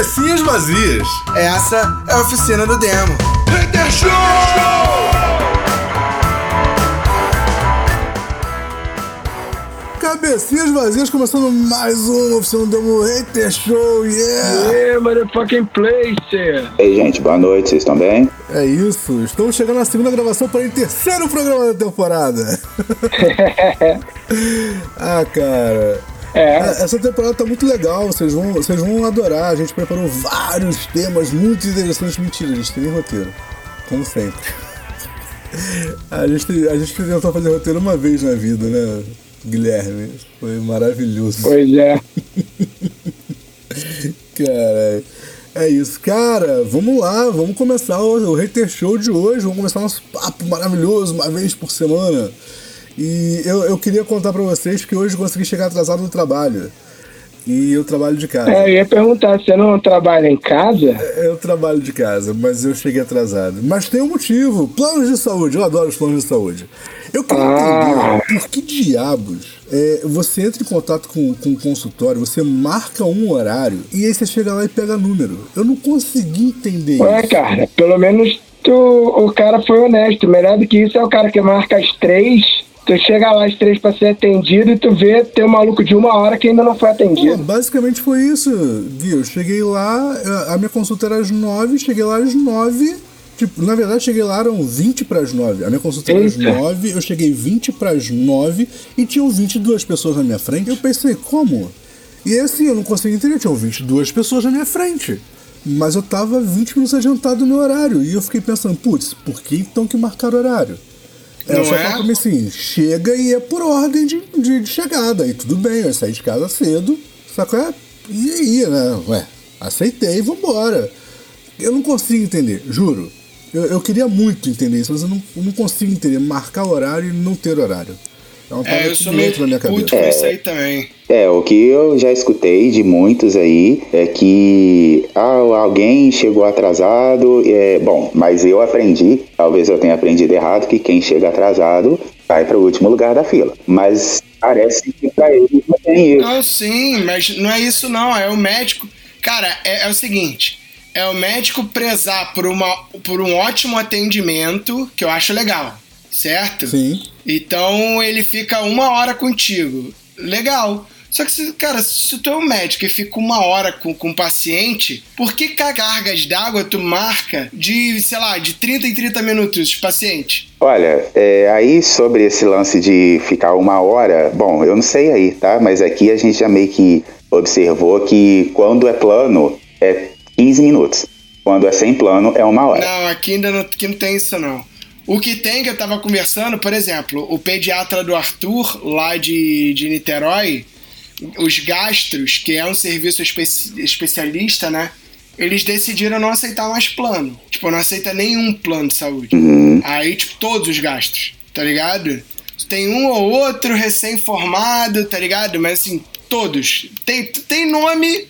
cabecinhas vazias. Essa é a oficina do demo. Hater Show! Cabecinhas vazias, começando mais uma oficina do demo Hater Show, yeah! Yeah, motherfucking place! Ei, gente, boa noite, vocês estão bem? É isso, estamos chegando na segunda gravação para o terceiro programa da temporada. ah, cara. É. Essa temporada tá muito legal, vocês vão, vocês vão adorar. A gente preparou vários temas muito interessantes. Mentira, a gente tem roteiro. Como sempre. A gente, a gente tentou fazer roteiro uma vez na vida, né, Guilherme? Foi maravilhoso. Pois é. Caralho. É isso, cara. Vamos lá, vamos começar o, o Hater Show de hoje. Vamos começar nosso papo maravilhoso, uma vez por semana. E eu, eu queria contar pra vocês que hoje eu consegui chegar atrasado no trabalho. E eu trabalho de casa. É, eu ia perguntar, você não trabalha em casa? Eu trabalho de casa, mas eu cheguei atrasado. Mas tem um motivo. Planos de saúde. Eu adoro os planos de saúde. Eu queria Ah. entender por que diabos é, você entra em contato com, com o consultório, você marca um horário e aí você chega lá e pega número. Eu não consegui entender Ué, isso. cara, pelo menos tu, o cara foi honesto. Melhor do que isso é o cara que marca as três. Tu chega lá às três pra ser atendido e tu vê tem um maluco de uma hora que ainda não foi Pô, atendido. basicamente foi isso, Gui. Eu cheguei lá, a minha consulta era às nove, cheguei lá às nove. Tipo, na verdade, cheguei lá, eram 20 para as 9. A minha consulta era às Eita. 9, eu cheguei 20 para as 9 e tinham 22 pessoas na minha frente. Eu pensei, como? E assim, eu não consegui entender, tinham 22 pessoas na minha frente. Mas eu tava 20 minutos adiantado no horário. E eu fiquei pensando, putz, por que então que marcar horário? Ela Não só é? falou pra mim assim, chega e é por ordem de, de, de chegada. E tudo bem, eu saí de casa cedo, sacou? É, e aí, né? Ué, aceitei e vambora. Eu não consigo entender, juro. Eu, eu queria muito entender isso, mas eu não, eu não consigo entender. Marcar horário e não ter horário. É uma É, eu sou meio entra na minha puto cabeça. com isso aí também. É, o que eu já escutei de muitos aí é que ah, alguém chegou atrasado. É, bom, mas eu aprendi, talvez eu tenha aprendido errado, que quem chega atrasado vai para o último lugar da fila. Mas parece que para eles não tem isso. Não, sim, mas não é isso não, é o médico. Cara, é, é o seguinte, é o médico prezar por, uma, por um ótimo atendimento, que eu acho legal, certo? Sim. Então ele fica uma hora contigo. Legal. Só que, se- cara, se tu é um médico e fica uma hora com, com um paciente, por que cargas d'água tu marca de, sei lá, de 30 em 30 minutos paciente? Olha, é, aí sobre esse lance de ficar uma hora, bom, eu não sei aí, tá? Mas aqui a gente já meio que observou que quando é plano é 15 minutos. Quando é sem plano é uma hora. Não, aqui ainda não, aqui não tem isso não. O que tem que eu tava conversando, por exemplo, o pediatra do Arthur, lá de, de Niterói, os gastros, que é um serviço especi- especialista, né? Eles decidiram não aceitar mais plano. Tipo, não aceita nenhum plano de saúde. Aí, tipo, todos os gastos, tá ligado? Tem um ou outro recém-formado, tá ligado? Mas assim, todos. Tem, tem nome,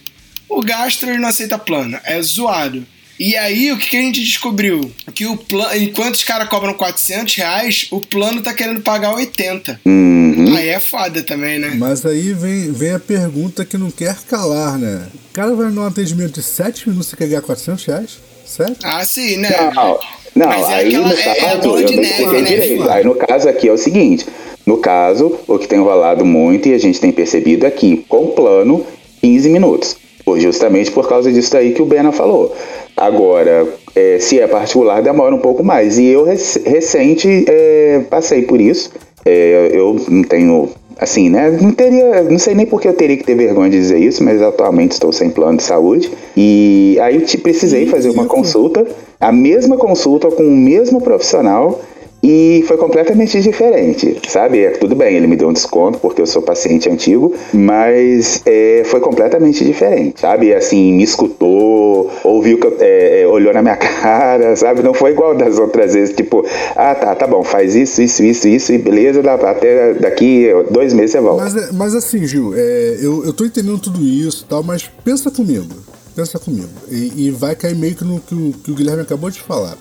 o gastro não aceita plano. É zoado. E aí, o que, que a gente descobriu? Que o plano, enquanto os caras cobram 400 reais, o plano tá querendo pagar 80. Uhum. Aí é foda também, né? Mas aí vem, vem a pergunta que não quer calar, né? O cara vai num atendimento de 7 minutos e quer ganhar 400 reais? Sério? Ah, sim, né? Não, não Mas é aí aquela- no é- é caso, bola eu de não neve, expliquei né, direito. filho? Aí no caso aqui é o seguinte: no caso, o que tem rolado muito e a gente tem percebido aqui, com o plano, 15 minutos. Justamente por causa disso daí que o Bena falou. Agora, é, se é particular, demora um pouco mais. E eu rec- recente é, passei por isso. É, eu não tenho. Assim, né? Não teria. Não sei nem porque eu teria que ter vergonha de dizer isso, mas atualmente estou sem plano de saúde. E aí eu te precisei fazer uma consulta, a mesma consulta com o mesmo profissional. E foi completamente diferente, sabe? É, tudo bem, ele me deu um desconto porque eu sou paciente antigo, mas é, foi completamente diferente, sabe? Assim, me escutou, ouviu, é, é, olhou na minha cara, sabe? Não foi igual das outras vezes, tipo, ah, tá, tá bom, faz isso, isso, isso, isso, e beleza, até daqui dois meses você volta. Mas, é- mas assim, Gil, é, eu, eu tô entendendo tudo isso e tal, mas pensa comigo. Pensa comigo. E, e vai cair meio que no que o, que o Guilherme acabou de falar.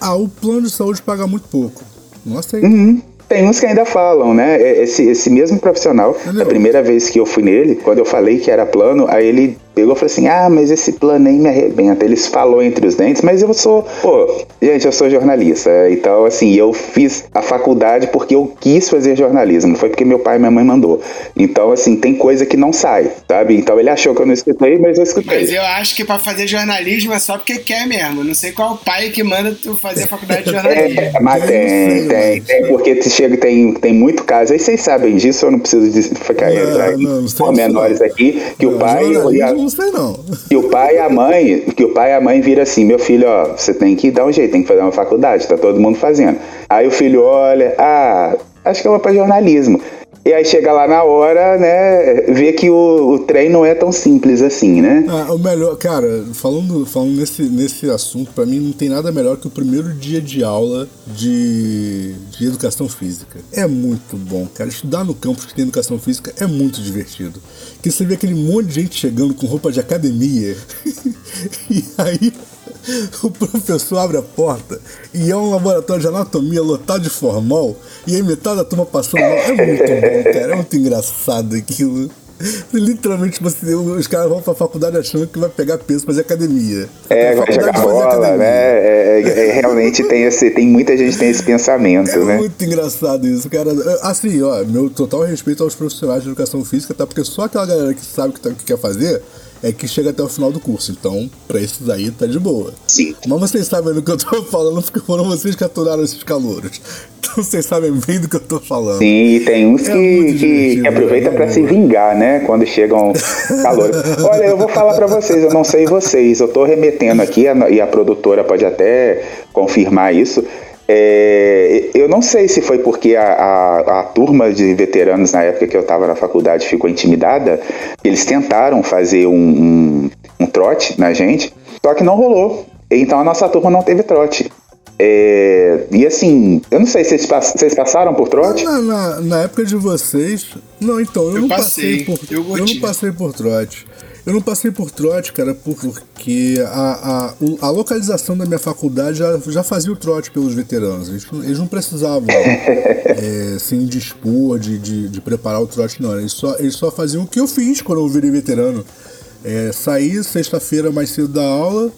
Ah, o plano de saúde paga muito pouco. Não aceito. Uhum. Tem uns que ainda falam, né? Esse, esse mesmo profissional, Entendeu? a primeira vez que eu fui nele, quando eu falei que era plano, aí ele pegou e falou assim: ah, mas esse plano aí me arrebenta. Eles falou entre os dentes, mas eu sou, pô, gente, eu sou jornalista. Então, assim, eu fiz a faculdade porque eu quis fazer jornalismo, não foi porque meu pai e minha mãe mandou. Então, assim, tem coisa que não sai, sabe? Então ele achou que eu não escutei, mas eu escutei. Mas eu acho que pra fazer jornalismo é só porque quer mesmo. Não sei qual pai que manda tu fazer a faculdade de jornalismo. É, mas tem, tem, tem, porque te chega, tem, tem muito caso, aí vocês sabem disso, eu não preciso de ficar não, não, menores aqui, que não, o pai. Não sei não. O pai e a mãe, que o pai e a mãe viram assim, meu filho, ó, você tem que dar um jeito, tem que fazer uma faculdade, tá todo mundo fazendo. Aí o filho olha, ah, acho que eu vou para jornalismo. E aí chega lá na hora, né, vê que o, o trem não é tão simples assim, né? Ah, o melhor, cara, falando, falando nesse, nesse assunto, para mim não tem nada melhor que o primeiro dia de aula de, de educação física. É muito bom, cara. Estudar no campus que tem educação física é muito divertido. Que você vê aquele monte de gente chegando com roupa de academia. e aí o professor abre a porta e é um laboratório de anatomia lotado de formal e aí metade da turma passando mal. É muito bom, cara. É muito engraçado aquilo. Literalmente, você, os caras vão pra faculdade achando que vai pegar peso fazer academia. É, vai jogar bola, né? É, é, é, realmente tem esse, tem muita gente tem esse pensamento, é né? É muito engraçado isso, cara. Assim, ó, meu total respeito aos profissionais de educação física, tá? Porque só aquela galera que sabe o que, tá, que quer fazer é que chega até o final do curso. Então, pra esses aí, tá de boa. Sim. Mas vocês sabem do que eu tô falando, porque foram vocês que aturaram esses calouros. Então vocês sabem bem do que eu tô falando. Sim, e tem uns é que, que, que aproveita para se vingar, né? Quando chegam calores. Olha, eu vou falar para vocês, eu não sei vocês, eu tô remetendo aqui, e a produtora pode até confirmar isso. É, eu não sei se foi porque a, a, a, turma de veteranos na época que eu estava na faculdade ficou intimidada, eles tentaram fazer um, um, um, trote na gente, só que não rolou. Então a nossa turma não teve trote. É, e assim, eu não sei se vocês, vocês passaram por trote. Na, na, na, época de vocês. Não, então, eu, eu não passei, passei por. Eu, eu não passei por trote. Eu não passei por trote, cara, porque a, a, a localização da minha faculdade já, já fazia o trote pelos veteranos. Eles, eles não precisavam é, se indispor de, de, de, preparar o trote, não. Eles só, eles só faziam o que eu fiz quando eu virei veterano. É, saí sexta-feira mais cedo da aula,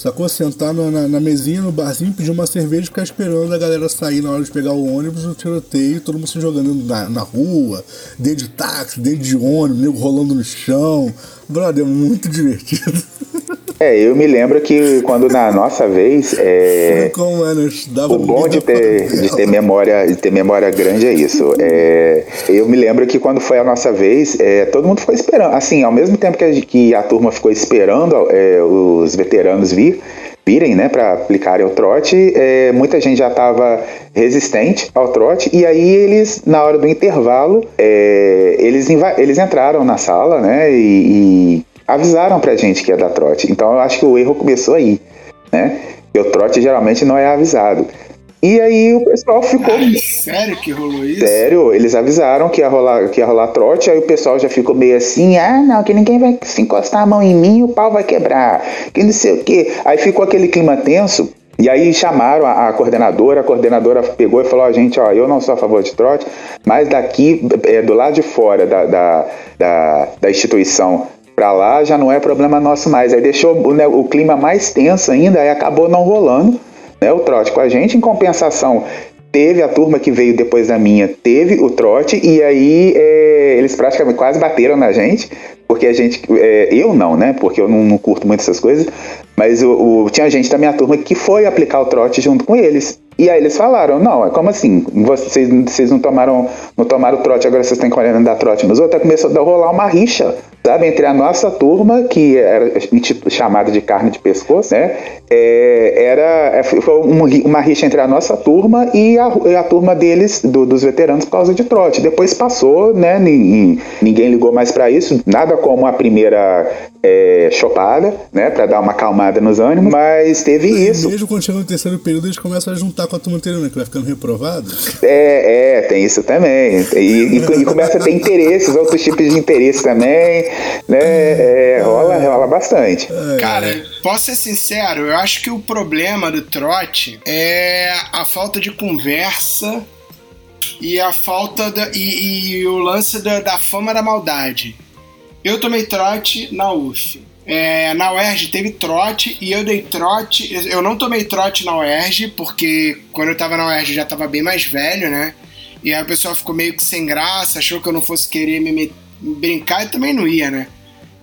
Sacou? Sentar na, na, na, mesinha, no barzinho, pedir uma cerveja e ficar esperando a galera sair na hora de pegar o ônibus, o tiroteio, todo mundo se jogando na, na rua, dentro de táxi, dentro de ônibus, nego rolando no chão. Brother, é muito divertido. É, eu me lembro que quando na nossa vez. É, o bom de ter, de ter memória de ter memória grande é isso. É, eu me lembro que quando foi a nossa vez, é, todo mundo ficou esperando. Assim, ao mesmo tempo que a, que a turma ficou esperando é, os veteranos vir, virem, né, para aplicarem o trote, é, muita gente já estava resistente ao trote e aí eles, na hora do intervalo, é, eles, eles entraram na sala, né, e, e avisaram pra gente que ia dar trote. Então eu acho que o erro começou aí, né? Porque o trote geralmente não é avisado. E aí o pessoal ficou. Ai, sério que rolou isso? Sério, eles avisaram que ia rolar, que ia rolar trote, aí o pessoal já ficou meio assim, ah, não, que ninguém vai se encostar a mão em mim, o pau vai quebrar, que não sei o quê. Aí ficou aquele clima tenso. E aí chamaram a, a coordenadora, a coordenadora pegou e falou, ó, oh, gente, ó, eu não sou a favor de trote, mas daqui, é, do lado de fora da, da, da, da instituição, para lá já não é problema nosso mais. Aí deixou o, né, o clima mais tenso ainda, aí acabou não rolando né, o trote com a gente. Em compensação, teve a turma que veio depois da minha, teve o trote, e aí é, eles praticamente quase bateram na gente, porque a gente. É, eu não, né? Porque eu não, não curto muito essas coisas, mas o, o, tinha gente da minha turma que foi aplicar o trote junto com eles. E aí eles falaram, não, é como assim? Vocês, vocês não tomaram não tomaram o trote, agora vocês estão querendo dar trote nos outros? Aí começou a rolar uma rixa sabe, entre a nossa turma, que era chamada de carne de pescoço, né? É, era é, foi uma, uma, rixa entre a nossa turma e a, a turma deles, do, dos veteranos, por causa de trote. Depois passou, né? Ninguém ligou mais para isso, nada como a primeira é, chopada, né? Para dar uma acalmada nos ânimos, mas teve isso. Mesmo quando chega no terceiro período, eles começam a juntar com a turma anterior, né? Que vai ficando reprovado. É, é, tem isso também. E, e, e começa a ter interesses, outros tipos de interesse também né? É, rola, rola bastante. Cara, posso ser sincero, eu acho que o problema do trote é a falta de conversa e a falta da, e, e o lance da, da fama da maldade. Eu tomei trote na UF. É, na UERJ teve trote e eu dei trote. Eu não tomei trote na UERJ, porque quando eu tava na UERJ já tava bem mais velho, né? E aí o pessoal ficou meio que sem graça, achou que eu não fosse querer me, me brincar também não ia, né?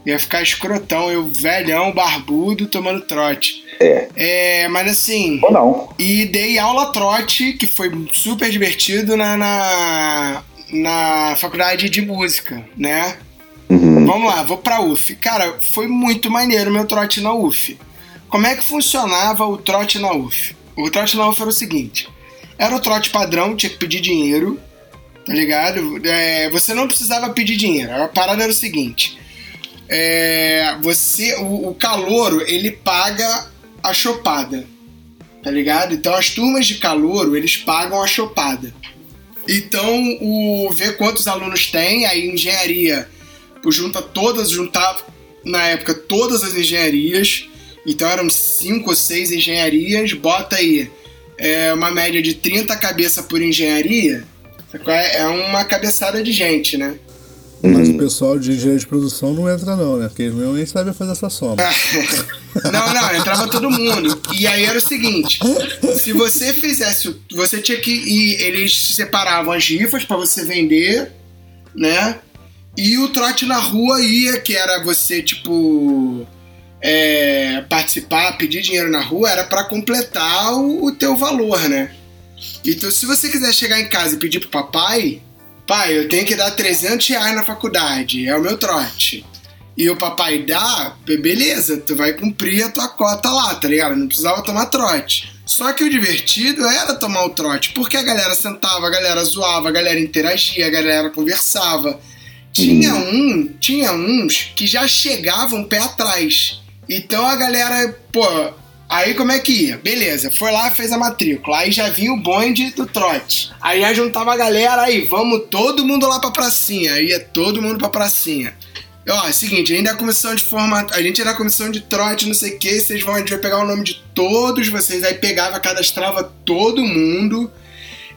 Ia ficar escrotão, eu velhão, barbudo, tomando trote. É. É, mas assim. Ou não. E dei aula trote, que foi super divertido na, na, na faculdade de música, né? Uhum. Vamos lá, vou pra UF. Cara, foi muito maneiro meu trote na UF. Como é que funcionava o trote na UF? O trote na UF era o seguinte: era o trote padrão, tinha que pedir dinheiro, tá ligado? É, você não precisava pedir dinheiro. A parada era o seguinte: é, você, o, o calouro, ele paga a chopada, tá ligado? Então as turmas de calouro, eles pagam a chopada. Então, o ver quantos alunos tem, aí engenharia junta todas, juntava na época todas as engenharias, então eram cinco ou seis engenharias, bota aí é, uma média de 30 cabeças por engenharia, é uma cabeçada de gente, né? Mas o pessoal de engenharia de produção não entra não, né? Porque eles nem sabem fazer essa soma. não, não, entrava todo mundo. E aí era o seguinte: se você fizesse. Você tinha que ir. Eles separavam as rifas para você vender, né? E o trote na rua ia, que era você, tipo, é, participar, pedir dinheiro na rua, era para completar o, o, teu valor, né? Então, se você quiser chegar em casa e pedir pro papai, pai, eu tenho que dar 300 reais na faculdade, é o meu trote. E o papai dá, beleza, tu vai cumprir a tua cota lá, tá ligado? Não precisava tomar trote. Só que o divertido era tomar o trote, porque a galera sentava, a galera zoava, a galera interagia, a galera conversava. Tinha um, tinha uns que já chegavam pé atrás. Então a galera, pô, aí como é que ia? Beleza, foi lá, fez a matrícula. Aí já vinha o bonde do trote. Aí já juntava a galera, aí vamos todo mundo lá pra pracinha. Aí ia todo mundo pra pracinha. Ó, é o seguinte, ainda é a comissão de formato. A gente era a comissão de trote, não sei o que. Vocês vão, a gente vai pegar o nome de todos vocês. Aí pegava, cadastrava todo mundo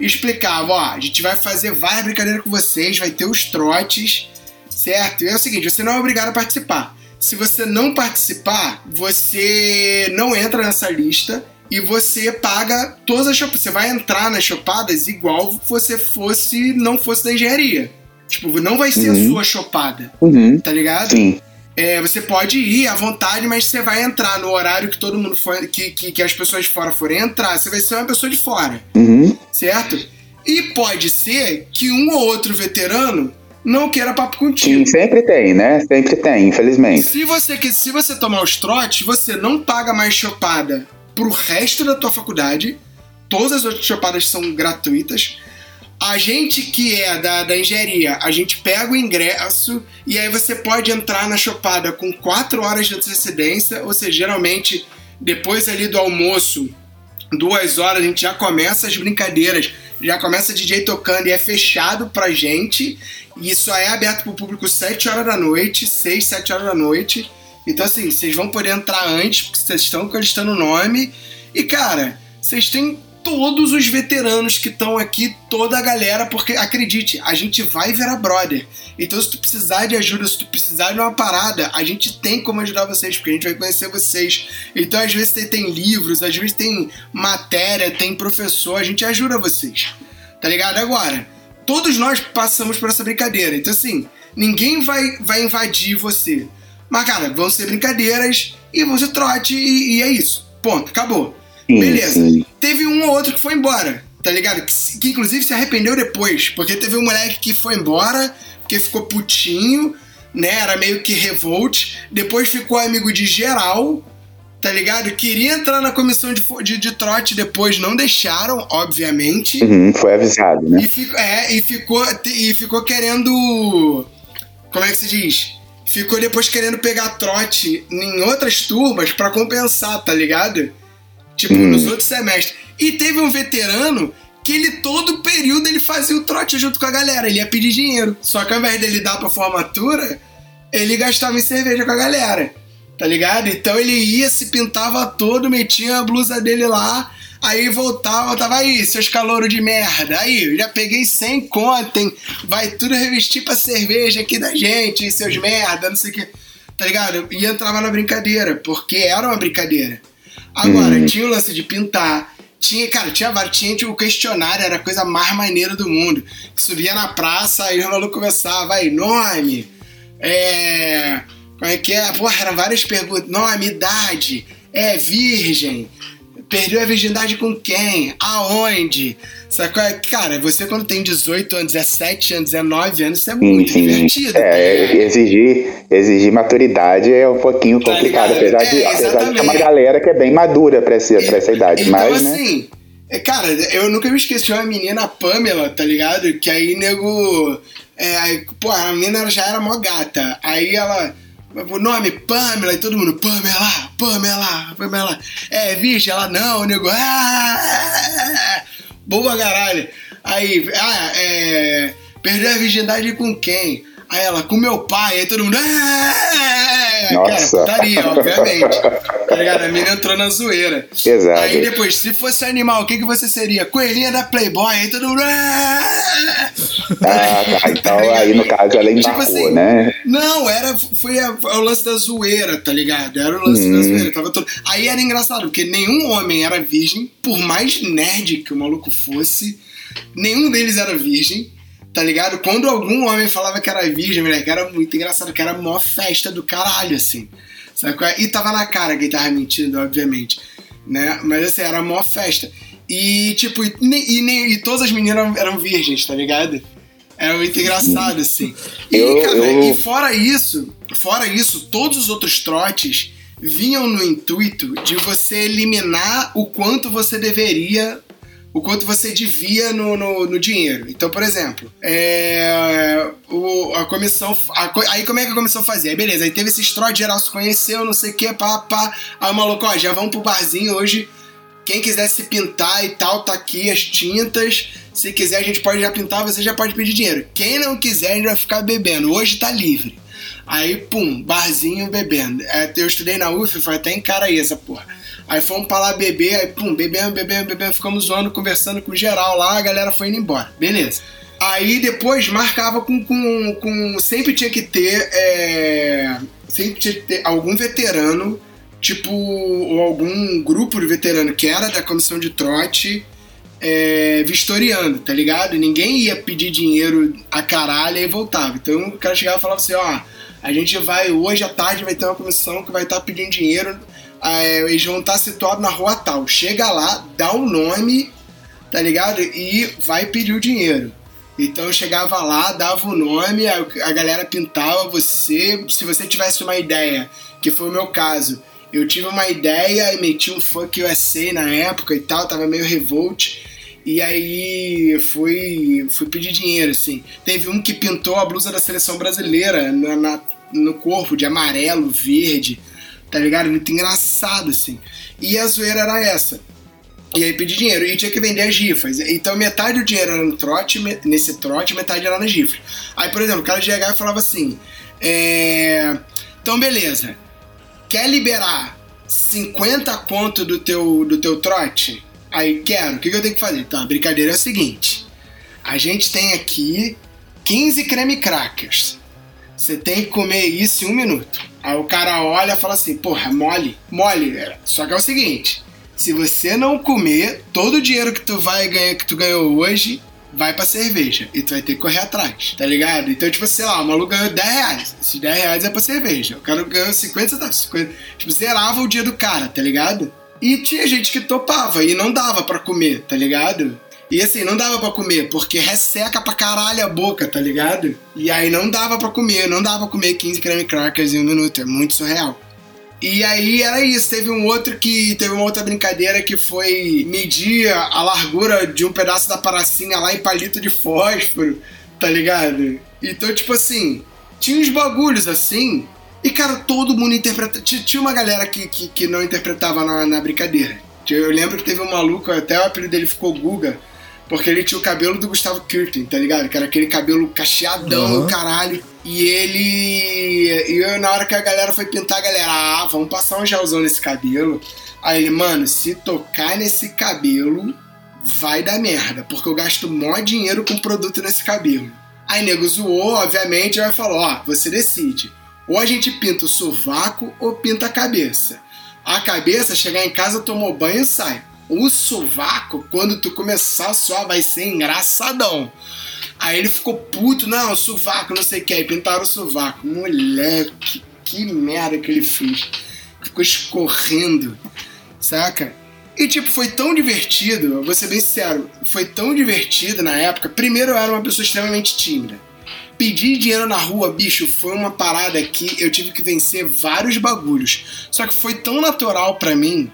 e explicava: ó, a gente vai fazer várias brincadeiras com vocês, vai ter os trotes, certo? E é o seguinte: você não é obrigado a participar. Se você não participar, você não entra nessa lista e você paga todas as chopadas. Você vai entrar nas chopadas igual você fosse, não fosse da engenharia. Tipo, não vai ser uhum. a sua chopada. Uhum. Tá ligado? Sim. É, você pode ir à vontade, mas você vai entrar no horário que todo mundo for, que, que, que, as pessoas de fora forem entrar, você vai ser uma pessoa de fora. Uhum. Certo? E pode ser que um ou outro veterano não queira papo contigo. Sim, sempre tem, né? Sempre tem, infelizmente. Se você, se você tomar os trotes, você não paga mais chopada pro resto da tua faculdade. Todas as outras chopadas são gratuitas. A gente que é da, da engenharia, a gente pega o ingresso e aí você pode entrar na chopada com 4 horas de antecedência, ou seja, geralmente depois ali do almoço, duas horas, a gente já começa as brincadeiras, já começa DJ tocando e é fechado pra gente. E só é aberto pro público 7 horas da noite, 6, 7 horas da noite. Então, assim, vocês vão poder entrar antes, porque vocês estão acreditando o nome. E, cara, vocês têm todos os veteranos que estão aqui, toda a galera, porque acredite, a gente vai virar brother. Então, se tu precisar de ajuda, se tu precisar de uma parada, a gente tem como ajudar vocês, porque a gente vai conhecer vocês. Então, às vezes tem livros, às vezes tem matéria, tem professor, a gente ajuda vocês. Tá ligado? Agora, todos nós passamos por essa brincadeira. Então, assim, ninguém vai, vai invadir você. Mas, cara, vão ser brincadeiras e vão ser trote e, e é isso. Ponto, acabou. Beleza. Teve um ou outro que foi embora, tá ligado? Que, que, inclusive se arrependeu depois, porque teve um moleque que foi embora, porque ficou putinho, né? Era meio que revolt. Depois ficou amigo de geral, tá ligado? Queria entrar na comissão de, de, de trote depois, não deixaram, obviamente. Uhum, foi avisado, né? E, fico, é, e, ficou, e ficou querendo. Como é que se diz? Ficou depois querendo pegar trote em outras turmas para compensar, tá ligado? Tipo, hum. nos outros semestres. E teve um veterano que ele, todo período, ele fazia o trote junto com a galera. Ele ia pedir dinheiro. Só que ao invés dele dar pra formatura, ele gastava em cerveja com a galera. Tá ligado? Então ele ia, se pintava todo, metia a blusa dele lá. Aí voltava, tava aí, seus calouros de merda. Aí, já peguei sem conta, hein? Vai tudo revestir pra cerveja aqui da gente, seus merda, não sei o que. Tá ligado? E entrava na brincadeira, porque era uma brincadeira. Agora, Hum. tinha o lance de pintar. Tinha, cara, tinha vários. Tinha tipo, o questionário, era a coisa mais maneira do mundo. Subia na praça, aí o maluco começava, aí, nome, é. Como é que é? Porra, eram várias perguntas. Nome, idade, é virgem, perdeu a virgindade com quem? Aonde? Sacou? Cara, você quando tem 18 anos, 17 anos, 19 anos, isso é muito sim. divertido. É, exigir, exigir maturidade é um pouquinho Tá complicado, ligado? apesar, de, É, apesar de ter uma galera que é bem madura pra essa, pra essa idade. Então, mas, né? assim, é, cara, eu nunca me esqueci de uma menina, a Pamela, tá ligado? Que aí, nego. É, aí, pô, a menina já era mó gata. Aí ela. O nome Pamela e todo mundo, Pamela, Pamela, Pamela. É, virgem, ela não, o nego. Ah, boa caralho. Aí, ah, é. Perdeu a virgindade com quem? Aí ela, com meu pai, aí todo mundo. Ah, Nossa. Cara, putaria, obviamente. Tá ligado? A menina entrou na zoeira. Exato. Aí depois, se fosse animal, o que, que você seria? Coelhinha da Playboy, aí todo mundo. "Ah!" Tá. Então ligado? aí no caso ela Tipo embarcou, assim, né? Não, era, foi a- o lance da zoeira, tá ligado? Era o lance Hum. da zoeira. Tava todo... Aí era engraçado, porque nenhum homem era virgem, por mais nerd que o maluco fosse, nenhum deles era virgem, tá ligado? Quando algum homem falava que era virgem, moleque, era muito engraçado, que era a maior festa do caralho, assim. Sabe qual é? E tava na cara que ele tava mentindo, obviamente. Né? Mas assim, era a maior festa. E, tipo, e, e, e todas as meninas eram, eram virgens, tá ligado? Era muito engraçado, assim. E, Eu- cara, eu- e fora isso, fora isso, todos os outros trotes vinham no intuito de você eliminar o quanto você deveria, o quanto você devia no, no, no dinheiro. Então, por exemplo, é, o, a comissão. a aí como é que a comissão fazia? Aí beleza, aí teve esses trotes, geral se conheceu, não sei o que, pá, pá. Aí o maluco, ó, já vamos pro barzinho hoje. Quem quiser se pintar e tal, tá aqui as tintas. Se quiser, a gente pode já pintar, você já pode pedir dinheiro. Quem não quiser, a gente vai ficar bebendo. Hoje tá livre. Aí, pum, barzinho bebendo. É, eu estudei na UF, foi até em cara aí essa porra. Aí fomos pra lá beber, aí, pum, bebendo, bebendo, bebendo, ficamos zoando, conversando com geral lá, a galera foi indo embora. Beleza. Aí depois marcava com. com, com sempre tinha que ter. é, sempre tinha que ter algum veterano, tipo, ou algum grupo de veterano que era da comissão de trote é, vistoriando, tá ligado? Ninguém ia pedir dinheiro a caralho e voltava. Então o cara chegava e falava assim: ó, a gente vai, hoje à tarde vai ter uma comissão que vai estar pedindo dinheiro, é, eles vão estar situados na rua tal. Chega lá, dá o nome, tá ligado? E vai pedir o dinheiro. Então eu chegava lá, dava o nome, a, a galera pintava você. Se você tivesse uma ideia, que foi o meu caso, eu tive uma ideia e meti um Fuck USA na época e tal, tava meio revolt. E aí fui, fui pedir dinheiro, assim. Teve um que pintou a blusa da seleção brasileira na, na- no corpo, de amarelo, verde, tá ligado? Muito engraçado, assim. E a zoeira era essa. E aí pedi dinheiro. E tinha que vender as rifas. Então metade do dinheiro era no trote, nesse trote, metade era nas rifas. Aí, por exemplo, o cara chegava e falava assim: é, Então, beleza. Quer liberar 50 conto do teu, do teu trote? Aí, quero. O que, eu tenho que fazer? Então, a brincadeira é o seguinte: a gente tem aqui 15 creme crackers. Você tem que comer isso em um minuto. Aí o cara olha e fala assim: porra, mole? Mole. é. Só que é o seguinte: se você não comer, todo o dinheiro que tu vai ganhar, que tu ganhou hoje, vai pra cerveja. E tu vai ter que correr atrás, tá ligado? Então, tipo, sei lá, o maluco ganhou 10 reais. Esses 10 reais é pra cerveja. O cara ganhou 50 centavos. 50. Tipo, zerava o dia do cara, tá ligado? E tinha gente que topava e não dava pra comer, tá ligado? E assim, não dava pra comer, porque resseca pra caralho a boca, tá ligado? E aí não dava pra comer, não dava pra comer 15 creme crackers em um minuto, é muito surreal. E aí era isso, teve um outro que. Teve uma outra brincadeira que foi medir a largura de um pedaço da paracinha lá em palito de fósforo, tá ligado? Então, tipo assim, tinha uns bagulhos assim, e cara, todo mundo interpreta. Tinha, uma galera que, que, que não interpretava na, na brincadeira. Eu lembro que teve um maluco, até o apelido dele ficou Guga, porque ele tinha o cabelo do Gustavo Kirten, tá ligado? Que era aquele cabelo cacheadão, Uhum. caralho. E ele. E eu, na hora que a galera foi pintar, a galera, ah, vamos passar um gelzão nesse cabelo. Aí ele, mano, se tocar nesse cabelo, vai dar merda, porque eu gasto mó dinheiro com produto nesse cabelo. Aí nego zoou, obviamente, aí falou: ó, você decide. Ou a gente pinta o sovaco ou pinta a cabeça. A cabeça, chegar em casa, tomou banho e sai. O sovaco, quando tu começar só, vai ser engraçadão. Aí ele ficou puto, não, sovaco, não sei o que. Aí pintaram o sovaco. Moleque, que merda que ele fez. Ficou escorrendo, saca? E, tipo, foi tão divertido, vou ser bem sincero, foi tão divertido na época. Primeiro, eu era uma pessoa extremamente tímida. Pedir dinheiro na rua, bicho, foi uma parada que eu tive que vencer vários bagulhos. Só que foi tão natural para mim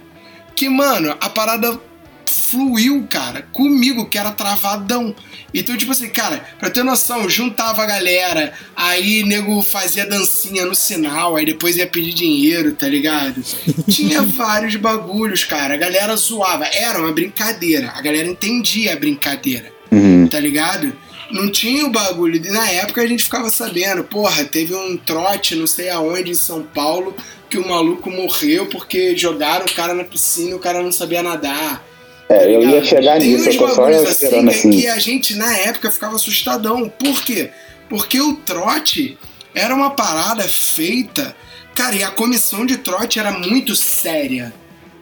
que, mano, a parada fluiu, cara, comigo, que era travadão. Então, tipo assim, cara, pra ter noção, juntava a galera, aí nego fazia dancinha no sinal, aí depois ia pedir dinheiro, tá ligado? Tinha vários bagulhos, cara. A galera zoava. Era uma brincadeira. A galera entendia a brincadeira, Uhum. tá ligado? Não tinha o bagulho. E na época a gente ficava sabendo, porra, teve um trote não sei aonde em São Paulo que o maluco morreu porque jogaram o cara na piscina e o cara não sabia nadar. É, eu ia chegar Tem nisso, eu tô só esperando assim, assim. que a gente na época ficava assustadão. Por quê? Porque o trote era uma parada feita. Cara, e a comissão de trote era muito séria.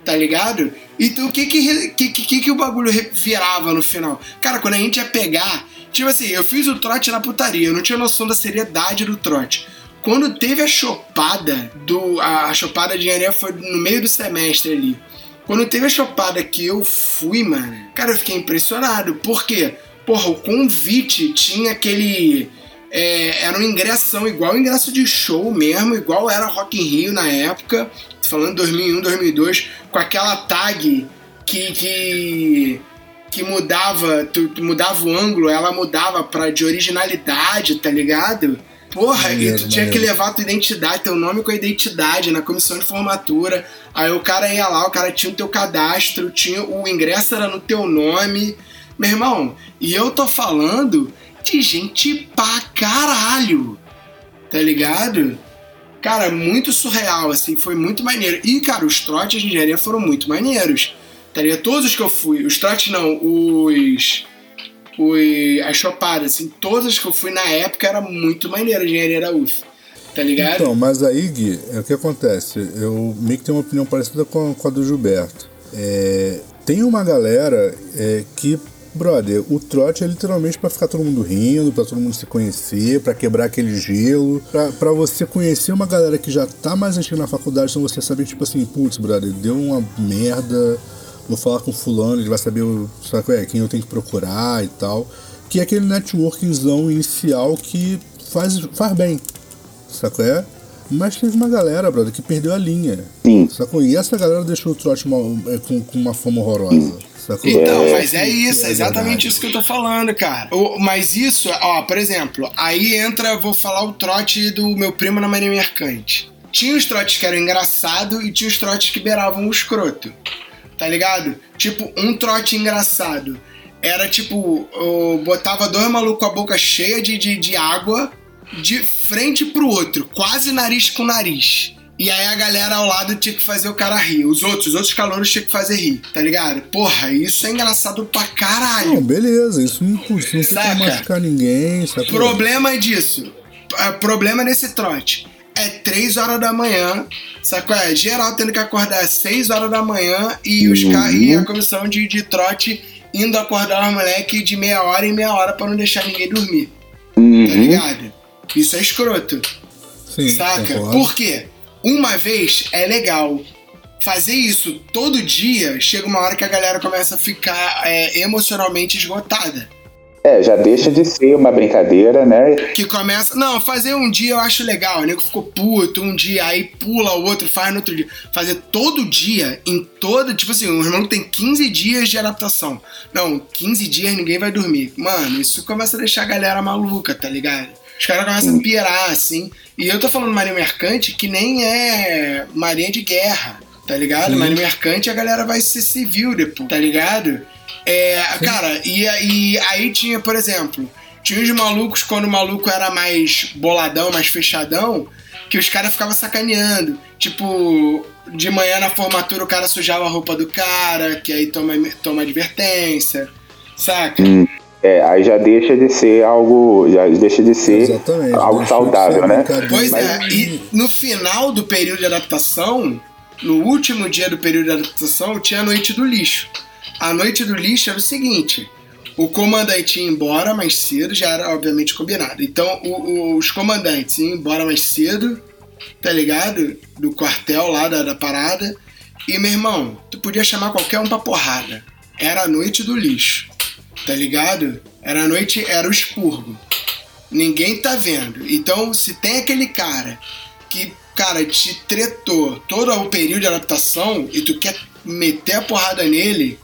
Tá ligado? Então o que que, que, que, que o bagulho virava no final? Cara, quando a gente ia pegar. Tipo assim, eu fiz o trote na putaria, eu não tinha noção da seriedade do trote. Quando teve a chopada do. A chopada de engenharia foi no meio do semestre ali. Quando teve a chopada que eu fui, mano, cara, eu fiquei impressionado. Por quê? Porra, o convite tinha aquele. é, era um ingressão, igual ingresso de show mesmo, igual era Rock in Rio na época, falando 2001, 2002, com aquela tag que. que que mudava, tu, tu mudava o ângulo, ela mudava pra, de originalidade, tá ligado? Porra, Maneiro, e tu tinha que maneiro. levar tua identidade, teu nome com a identidade na comissão de formatura. Aí o cara ia lá, o cara tinha o teu cadastro, tinha o ingresso era no teu nome. Meu irmão, e eu tô falando de gente pra caralho. Tá ligado? Cara, muito surreal, assim, foi muito maneiro. E, cara, os trotes de engenharia foram muito maneiros. Tá ligado? Todos os que eu fui, os trotes não, os. os as chopadas, assim, todas que eu fui na época era muito maneiro a engenharia da UF. Tá ligado? Então, mas aí, Gui, é o que acontece? Eu meio que tenho uma opinião parecida com com a do Gilberto. É, tem uma galera é, que, brother, o trote é literalmente pra ficar todo mundo rindo, pra todo mundo se conhecer, pra quebrar aquele gelo, pra você conhecer uma galera que já tá mais antiga na faculdade, então você sabe, tipo assim, putz, brother, deu uma merda, vou falar com fulano, ele vai saber o- sabe qual é, quem eu tenho que procurar e tal. Que é aquele networkzão inicial que faz, faz bem, sacou? É? Mas teve uma galera, brother, que perdeu a linha. Sim. Sacou? E essa galera deixou o trote mal- é, com, com uma fama horrorosa. Sacou? Então, É, mas é isso, é é exatamente verdade. isso que eu tô falando, cara. O- Mas isso, ó, por exemplo, aí entra, vou falar o trote do meu primo na Marinha Mercante. Tinha os trotes que eram engraçado e tinha os trotes que beiravam o escroto. Tá ligado? Tipo, um trote engraçado era tipo, eu botava dois malucos com a boca cheia de, de, de água de frente pro outro, quase nariz com nariz. E aí a galera ao lado tinha que fazer o cara rir. Os outros, os outros calouros tinham que fazer rir, tá ligado? Porra, isso é engraçado pra caralho. Não, beleza, isso não, putz, não Saca? machucar ninguém, sacou? Problema disso. é, Problema desse trote. É 3 horas da manhã, sacou? É geral tendo que acordar às 6 horas da manhã e, os ca... e a comissão de, de trote indo acordar os moleques de meia hora em meia hora pra não deixar ninguém dormir, tá Uhum. ligado? Isso é escroto. Sim, Saca? concordo. Por quê? Uma vez é legal. Fazer isso todo dia, chega uma hora que a galera começa a ficar é, emocionalmente esgotada. É, já deixa de ser uma brincadeira, né? Que começa. Não, fazer um dia eu acho legal. O nego ficou puto um dia, aí pula o outro, faz no outro dia. Fazer todo dia, em toda. Tipo assim, o irmão tem 15 dias de adaptação. Não, 15 dias ninguém vai dormir. Mano, isso começa a deixar a galera maluca, tá ligado? Os caras começam a pirar, assim. E eu tô falando marinha mercante que nem é marinha de guerra, tá ligado? Marinha mercante a galera vai ser civil depois, tá ligado? É, cara, e, e aí tinha, por exemplo, Tinha uns malucos, quando o maluco era mais boladão, mais fechadão, que os caras ficavam sacaneando. Tipo, de manhã na formatura o cara sujava a roupa do cara, que aí toma, toma advertência, saca? Hum, é, aí já deixa de ser algo. Já deixa de ser Exatamente, algo saudável, ser né? Pois Mas- é, e no final do período de adaptação, no último dia do período de adaptação, tinha a noite do lixo. A noite do lixo era o seguinte: o comandante ia embora mais cedo, já era obviamente combinado. Então, o- o- os comandantes iam embora mais cedo, tá ligado? Do quartel lá da, da parada. E, meu irmão, tu podia chamar qualquer um pra porrada. Era a noite do lixo, tá ligado? Era a noite, era o expurgo. Ninguém tá vendo. Então, se tem aquele cara que, cara, te tretou todo o período de adaptação e tu quer meter a porrada nele,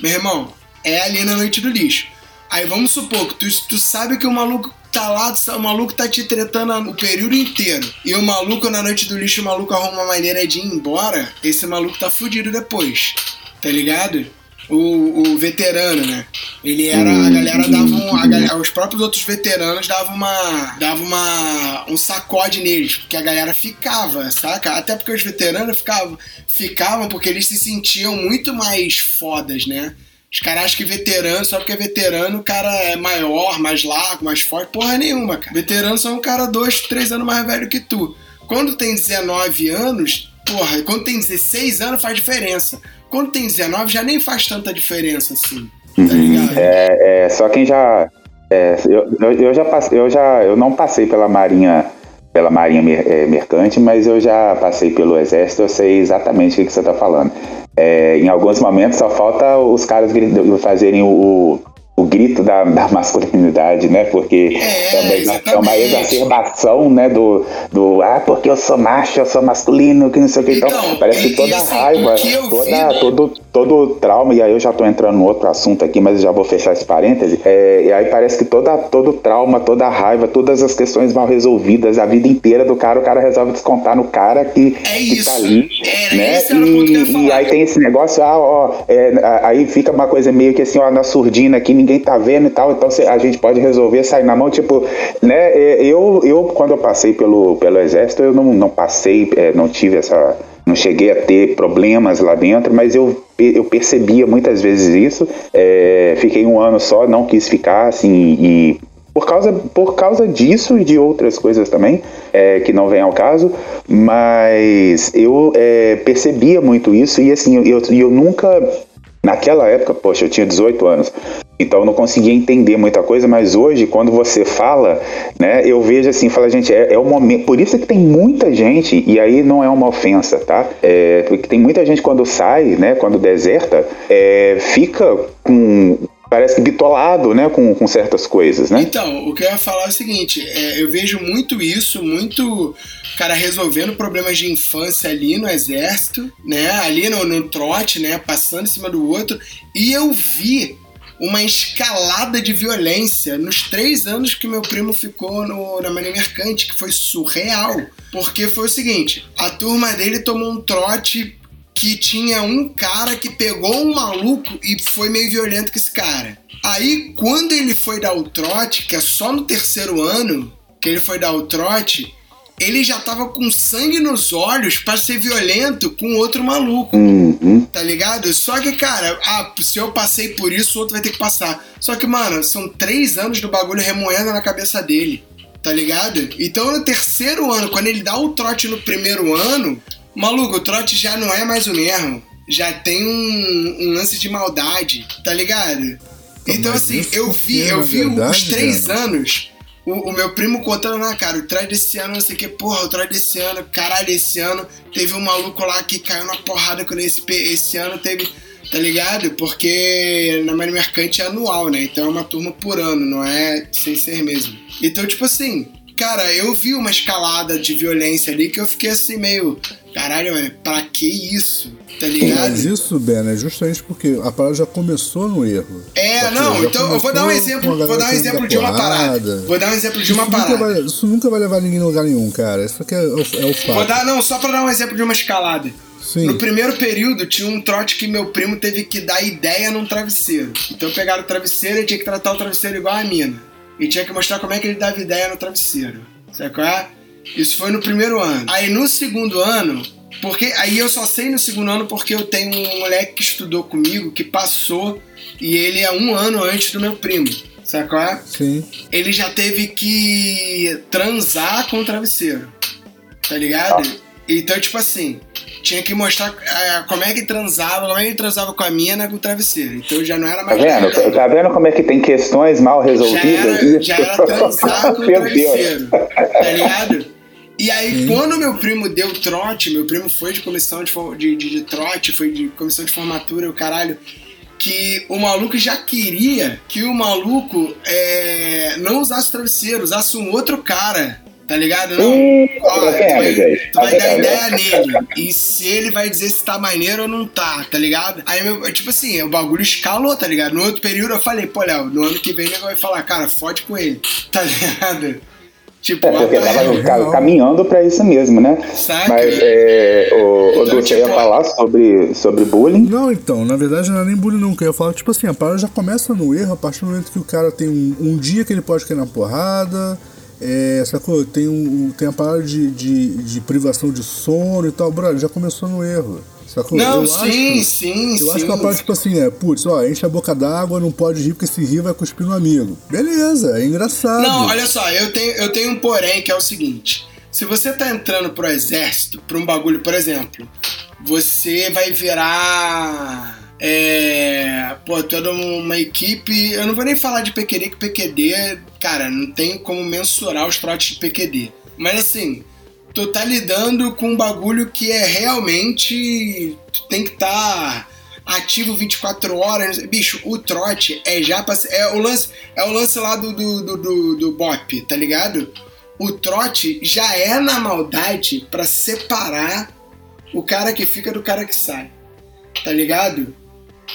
meu irmão, é ali na noite do lixo. Aí vamos supor que tu, tu sabe que o maluco tá lá, o maluco tá te tretando o período inteiro. E o maluco na noite do lixo, o maluco arruma uma maneira de ir embora, esse maluco tá fudido depois. Tá ligado? O, o veterano, né? Ele era. A galera dava um. A galera, os próprios outros veteranos davam uma. Dava uma. um sacode neles. Porque a galera ficava, saca? Até porque os veteranos ficavam, ficavam porque eles se sentiam muito mais fodas, né? Os caras acham que veterano, só porque é veterano, o cara é maior, mais largo, mais forte. Porra nenhuma, cara. Veterano são um cara dois, três anos mais velho que tu. Quando tem 19 anos, porra, quando tem 16 anos faz diferença. Quando tem 19 já nem faz tanta diferença assim. Tá ligado? É, é, só quem já. é, eu, eu, eu já passei, eu já. Eu não passei pela Marinha. Pela Marinha é, Mercante, mas eu já passei pelo Exército, eu sei exatamente o que, você está falando. É, em alguns momentos só falta os caras fazerem o, o, grito da, da masculinidade, né? Porque É, uma, é uma exatamente. exacerbação, né? Do, do ah, porque eu sou macho, eu sou masculino, que não sei o que. Então, Então, parece que toda assim, raiva, toda, vi- todo, todo trauma, e aí eu já tô entrando no outro assunto aqui, mas eu já vou fechar esse parêntese. É, e aí parece que toda, todo trauma, toda raiva, todas as questões mal resolvidas, a vida inteira do cara, o cara resolve descontar no cara que, É que tá ali. Era né? e, e aí tem esse negócio, ah, ó, é, aí fica uma coisa meio que assim, ó, na surdina aqui, ninguém tá vendo e tal, então a gente pode resolver sair na mão, tipo, né, eu, eu quando eu passei pelo, pelo exército, eu não, não passei, é, não tive essa, não cheguei a ter problemas lá dentro, mas eu, eu percebia muitas vezes isso, é, fiquei um ano só, não quis ficar, assim, e por causa, por causa disso e de outras coisas também, é, que não vem ao caso, mas eu é, percebia muito isso e assim, eu, eu nunca, naquela época, poxa, eu tinha 18 anos, então eu não conseguia entender muita coisa, mas hoje, quando você fala, né, eu vejo assim, fala, gente, é, é o momento, por isso que tem muita gente, e aí não é uma ofensa, tá? É, porque tem muita gente quando sai, né, quando deserta, é, fica com parece que bitolado, né, com, com certas coisas, né? Então, o que eu ia falar é o seguinte: é, eu vejo muito isso, muito cara resolvendo problemas de infância ali no exército, né? Ali no, no trote, né? Passando em cima do outro. E eu vi uma escalada de violência nos três anos que meu primo ficou no- na Marinha Mercante, que foi surreal. Porque foi o seguinte: a turma dele tomou um trote que tinha um cara que pegou um maluco e foi meio violento com esse cara. Aí, quando ele foi dar o trote, que é só no terceiro ano que ele foi dar o trote, ele já tava com sangue nos olhos pra ser violento com outro maluco Uhum. tá ligado? Só que, cara, ah, se eu passei por isso, o outro vai ter que passar. Só que, mano, são três anos do bagulho remoendo na cabeça dele, tá ligado? Então, no terceiro ano, quando ele dá o trote no primeiro ano, maluco, o trote já não é mais o mesmo. Já tem um, um lance de maldade, tá ligado? Então, mas assim, isso eu vi, eu vi os verdade, três Dano, anos. O, o meu primo contando na cara, o trote desse ano, não sei o que, porra, o trote desse ano, caralho, esse ano teve um maluco lá que caiu na porrada com esse, esse ano teve, tá ligado? Porque na Marinha Mercante é anual, né? Então é uma turma por ano, não é sem ser mesmo. Então, tipo assim, cara, eu vi uma escalada de violência ali que eu fiquei assim meio, caralho, mano, pra que isso? Tá ligado? Mas isso, Ben, é justamente porque a parada já começou no erro. É, não, então eu vou dar um exemplo, vou dar um exemplo de uma parada. porrada. Vou dar um exemplo de uma isso, nunca parada. vai, isso nunca vai levar ninguém a lugar nenhum, cara. Isso aqui é, o- é o fato. Vou dar, não, só pra dar um exemplo de uma escalada. Sim. No primeiro período, tinha um trote que meu primo teve que dar ideia num travesseiro. Então pegaram o travesseiro e tinha que tratar o travesseiro igual a mina. E tinha que mostrar como é que ele dava ideia no travesseiro. Sabe qual é? Isso foi no primeiro ano. Aí no segundo ano, porque aí eu só sei no segundo ano porque eu tenho um moleque que estudou comigo que passou e ele é um ano antes do meu primo. Sabe qual é? Sim. Ele já teve que transar com o travesseiro. Tá ligado? Então, tipo assim, tinha que mostrar é, como é que transava, como é que ele transava com a mina com o travesseiro. Então já não era Tá mais. vendo? Tá vendo como é que tem questões mal Já resolvidas? era, já era transar com o travesseiro. Tá ligado? E aí, quando meu primo deu trote, meu primo foi de comissão de, de, de, de trote, foi de comissão de formatura, o caralho, que o maluco já queria que o maluco é, não usasse o travesseiro, usasse um outro cara. Tá ligado? Não. Ih, Ó, tu vai, gente? tu vai dar ideia nele. E se ele vai dizer se tá maneiro ou não tá, tá ligado? Aí, meu, tipo assim, o bagulho escalou, tá ligado? No outro período eu falei, pô, Léo, no ano que vem ele vai falar, cara, fode com ele, tá ligado? Tipo, É, porque tava ele, ca- caminhando pra isso mesmo, né? saca? Mas é, o, o Então, Du, você ia tipo, falar sobre, sobre bullying? Não, então, na verdade não é nem bullying não, que eu ia falar, tipo assim, a parada já começa no erro a partir do momento que o cara tem um, um dia que ele pode cair na porrada, é, sacou? Tem, um, tem a parada de, de, de privação de sono e tal, brother, já começou no erro, sacou? Não, Eu sim, acho, sim, Eu sim. acho que a parte, tipo assim, é, putz, ó, enche a boca d'água, não pode rir porque se rir vai cuspir no amigo. Beleza, é engraçado. Não, olha só, eu tenho, eu tenho um porém que é o seguinte. Se você tá entrando pro exército, pra um bagulho, por exemplo, você vai virar. É. Pô, toda uma equipe. Eu não vou nem falar de PQD, que PQD, cara, não tem como mensurar os trotes de PQD. Mas assim, tu tá lidando com um bagulho que é realmente. Tu tem que estar. ativo 24 horas. Bicho, o trote é já é o lance É o lance lá do, do, do, do, do Bop, tá ligado? O trote já é na maldade pra separar o cara que fica do cara que sai. Tá ligado?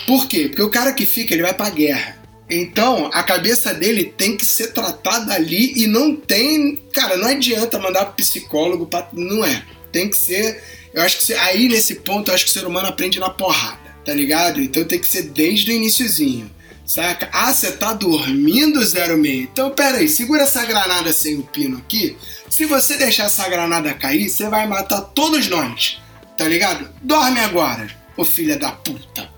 Por quê? Porque o cara que fica, ele vai pra guerra. Então, a cabeça dele tem que ser tratada ali e não tem. Cara, não adianta mandar pro psicólogo, pra, não é. Tem que ser. Eu acho que aí nesse ponto, eu acho que o ser humano aprende na porrada, tá ligado? Então tem que ser desde o iniciozinho. Saca? Ah, você tá dormindo 06? Então, pera aí, segura essa granada sem o pino aqui. Se você deixar essa granada cair, você vai matar todos nós. Tá ligado? Dorme agora, ô filha da puta.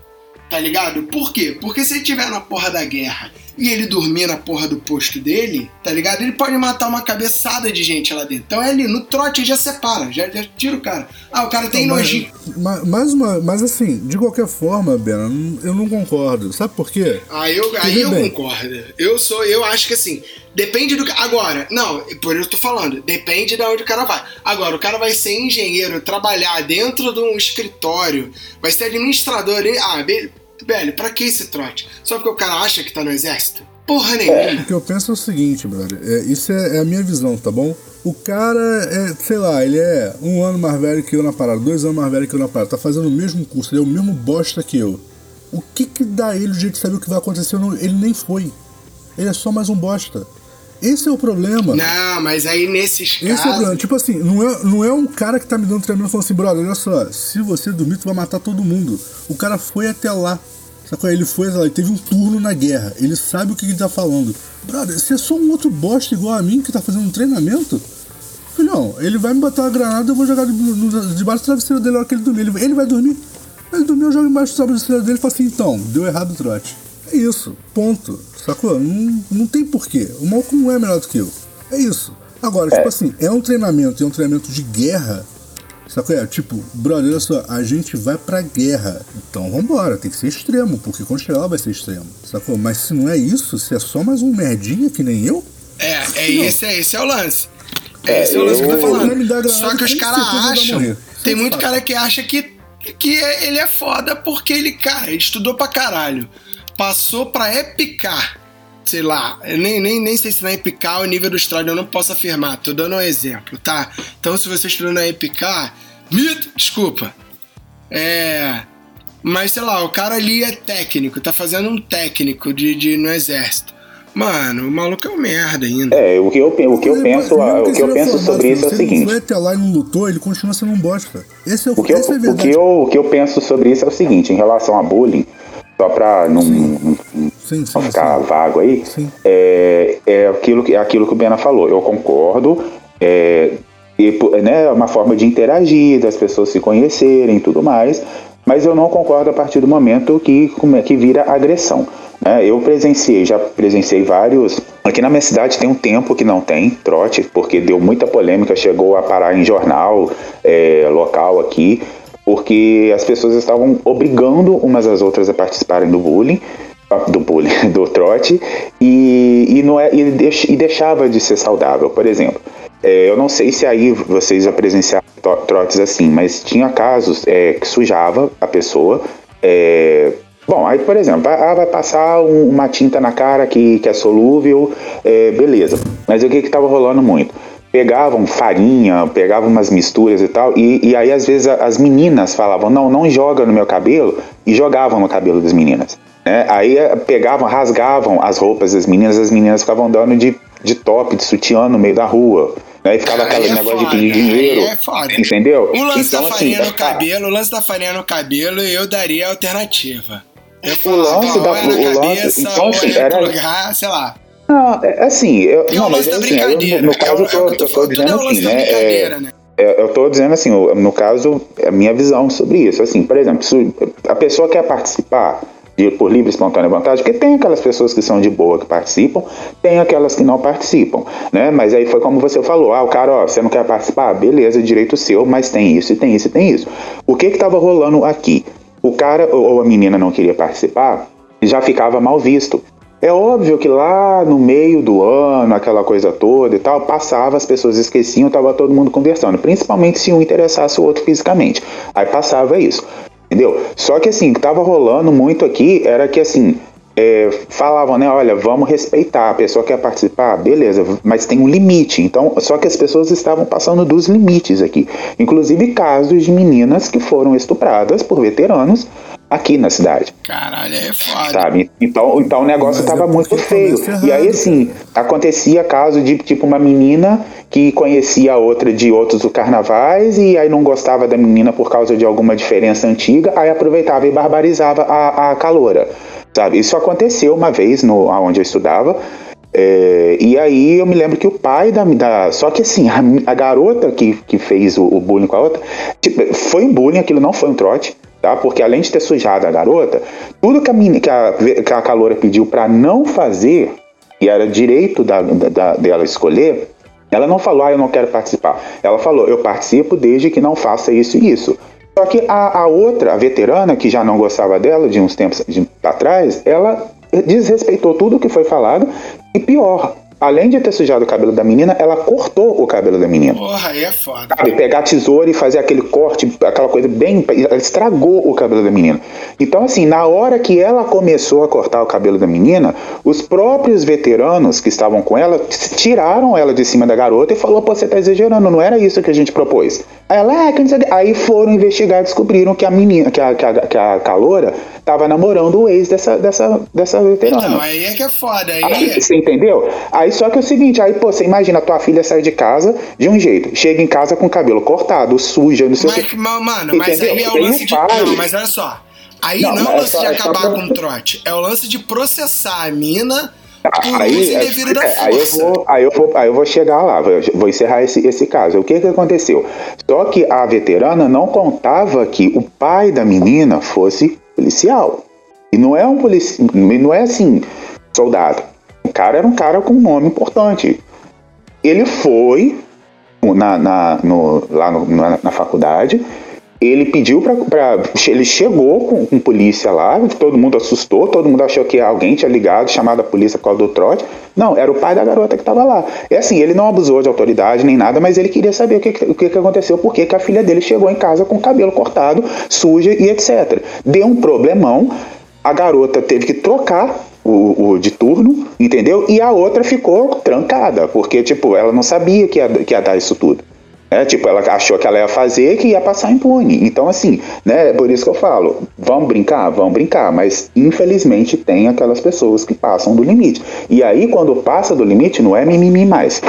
Tá ligado? Por quê? Porque se ele estiver na porra da guerra e ele dormir na porra do posto dele, tá ligado? Ele pode matar uma cabeçada de gente lá dentro. Então é ali, no trote já separa, já, já tira o cara. Ah, o cara tem Então, mas, nojinho. ma- mais uma, mas assim, de qualquer forma, Bena, eu não concordo. Sabe por quê? Aí eu, aí eu bem. concordo. Eu sou, eu acho que assim, depende do. Agora, não, por isso eu tô falando, depende de onde o cara vai. Agora, o cara vai ser engenheiro, trabalhar dentro de um escritório, vai ser administrador. e- Ah, be- velho, pra que esse trote? Só porque o cara acha que tá no exército? Porra nenhuma. O que eu penso é o seguinte, brother. é, isso é, é a minha visão, tá bom? O cara é, sei lá, ele é um ano mais velho que eu na parada, dois anos mais velho que eu na parada, tá fazendo o mesmo curso, ele é o mesmo bosta que eu. O que que dá ele o jeito de saber o que vai acontecer? Não, ele nem foi. Ele é só mais um bosta. Esse é o problema. Não, mas aí nesses Esse é o problema. casos. Tipo assim, não é, não é um cara que tá me dando treinamento falando assim, brother, olha só, se você dormir, tu vai matar todo mundo. O cara foi até lá. Ele foi, lá, ele teve um turno na guerra. Ele sabe o que ele tá falando. Brother, você é só um outro bosta igual a mim que tá fazendo um treinamento? Filhão, ele vai me botar uma granada eu vou jogar debaixo do travesseiro dele na hora que ele dormir. Ele, ele vai dormir. Ele dormir, eu jogo embaixo do travesseiro dele e falo assim, então, deu errado o trote. É isso, ponto. Sacou? Não, não tem porquê. O maluco não é melhor do que eu. É isso. Agora, tipo assim, é um treinamento, é um treinamento de guerra. Sacou? É, tipo, brother, olha só, a gente vai pra guerra. Então vambora, tem que ser extremo, porque quando chegar lá vai ser extremo. Sacou? Mas se não é isso, se é só mais um merdinha que nem eu, É, é esse, é esse é o lance. É, É, esse é o lance que eu tô eu- dar falando. Só que os caras acham. Tem é muito cara que acha que, que é- ele é foda porque ele, cara, ele estudou pra caralho. Passou pra epicar. Sei lá, eu nem, nem, nem sei se na epicar o nível do estrado eu não posso afirmar. Tô dando um exemplo, tá? Então se você estudou na epicar, mito, desculpa. É. Mas sei lá, o cara ali é técnico, tá fazendo um técnico de, de, no exército. Mano, o maluco é um merda ainda. É, o que eu, o que eu penso, mesmo o que eu penso formado, sobre isso é o se ele seguinte. até lá e não lutou, ele continua sendo um bosta. Esse é o, O que, eu, é o, que eu, o que eu penso sobre isso é o seguinte, em relação a bullying, só pra não, não- Sim, sim, Vamos ficar sim. vago aí. É, é, aquilo que, é aquilo que o Bena falou. Eu concordo. É, e, né, é uma forma de interagir, das pessoas se conhecerem e tudo mais. Mas eu não concordo a partir do momento que, como que vira agressão. né? eu presenciei, já presenciei vários. Aqui na minha cidade tem um tempo que não tem trote, porque deu muita polêmica, chegou a parar em jornal é, local aqui, porque as pessoas estavam obrigando umas às outras a participarem do bullying do bullying, do trote, e, e, não é, e, deix- deixava de ser saudável. Por exemplo, é, eu não sei se aí vocês já presenciaram trotes assim, mas tinha casos é, que sujava a pessoa. é, bom, aí, por exemplo, ah, vai passar um- uma tinta na cara que, que é solúvel, é, beleza. Mas o que estava rolando muito? Pegavam farinha, pegavam umas misturas e tal, e, e aí às vezes a- as meninas falavam, não, não joga no meu cabelo, e jogavam no cabelo das meninas. né? Aí eh, pegavam, rasgavam as roupas das meninas, as meninas ficavam andando de, de top, de sutiã no meio da rua. Né? E ficava aquele é negócio foda, de pedir dinheiro. é foda. Entendeu? O lance então, da farinha assim, no tá. cabelo, o lance da farinha no cabelo, eu daria alternativa. Eu O lance da- o lance- então, assim, era- lugar, sei lá. Não, é, assim, eu, É não, mas assim, eu, no, no caso é, eu é tô, eu tô tô falando, tudo é dizendo o lance assim, né? é, né? Eu, tô dizendo assim, no caso, a minha visão sobre isso. Assim, por exemplo, se a pessoa quer participar de, por livre e espontânea vontade, porque tem aquelas pessoas que são de boa que participam, tem aquelas que não participam, né? Mas aí foi como você falou, ah, o cara, ó, você não quer participar? Beleza, direito seu, mas tem isso, e tem isso, e tem isso. O que que tava rolando aqui? O cara ou ou a menina não queria participar, já ficava mal visto. É óbvio que lá no meio do ano, aquela coisa toda e tal, passava, as pessoas esqueciam, tava todo mundo conversando, principalmente se um interessasse o outro fisicamente. Aí passava isso, entendeu? Só que assim, o que tava rolando muito aqui era que assim, é, falavam, né, olha, vamos respeitar, a pessoa quer participar, beleza, mas tem um limite. Então, só que as pessoas estavam passando dos limites aqui. Inclusive casos de meninas que foram estupradas por veteranos aqui na cidade Caralho, é foda. sabe? Então, então o negócio Mas tava muito feio. E aí, assim, acontecia caso de, tipo, uma menina que conhecia a outra de outros carnavais e aí não gostava da menina por causa de alguma diferença antiga, aí aproveitava e barbarizava a, a caloura, sabe? Isso aconteceu uma vez no onde eu estudava. é, e aí eu me lembro que o pai da. da só que assim, a, a garota que, que fez o, o bullying com a outra, tipo, foi um bullying, aquilo não foi um trote, tá? Porque além de ter sujado a garota, tudo que a, meni- que a, que a caloura pediu pra não fazer, e era direito da, da- dela escolher, ela não falou, ah, eu não quero participar. Ela falou, eu participo desde que não faça isso e isso. Só que a, a outra, a veterana, que já não gostava dela de uns tempos de, atrás, ela desrespeitou tudo que foi falado e pior, além de ter sujado o cabelo da menina, ela cortou o cabelo da menina. Porra, aí é foda. Sabe, pegar a tesoura e fazer aquele corte, aquela coisa bem. Ela estragou o cabelo da menina. Então, assim, na hora que ela começou a cortar o cabelo da menina, os próprios veteranos que estavam com ela tiraram ela de cima da garota e falou: Pô, você tá exagerando, não era isso que a gente propôs. Aí ela, ah, que não sei o quê." Aí foram investigar e descobriram que a menina, que a, que a, que a caloura, tava namorando o ex dessa, dessa, dessa veterana. Então, aí é que é foda. Aí, Aí, você entendeu? Aí só que é o seguinte, aí pô, você imagina, tua filha sai de casa de um jeito, chega em casa com o cabelo cortado, suja, não sei o mas, que. ma- mano, mas Entendeu? aí é o Tem lance de. pai. Não, mas olha só. Aí Não, não, é o mas lance é só- de é acabar pra- com o trote. É o lance de processar a mina por Aí, é, aí, eu vou, aí, eu vou, aí eu vou chegar lá, vou, vou encerrar esse, esse caso. O que, que aconteceu? Só que a veterana não contava que o pai da menina fosse policial. E não é um policial, não é assim, soldado. Cara era um cara com um nome importante. Ele foi na, na- no- lá no- na, na faculdade. Ele pediu pra- Ele chegou com, com polícia lá, todo mundo assustou, todo mundo achou que alguém tinha ligado, chamado a polícia por causa do trote. Não, era o pai da garota que estava lá. É assim, ele não abusou de autoridade nem nada, mas ele queria saber o que, o que, que aconteceu, porque que a filha dele chegou em casa com o cabelo cortado, suja e etc. Deu um problemão, a garota teve que trocar o, o de turno, entendeu? E a outra ficou trancada, porque, tipo, ela não sabia que ia, que ia dar isso tudo. É, tipo, ela achou que ela ia fazer que ia passar impune. Então, assim, né, por isso que eu falo, vamos brincar? Vamos brincar, mas infelizmente tem aquelas pessoas que passam do limite. E aí, quando passa do limite, não é mimimi mais.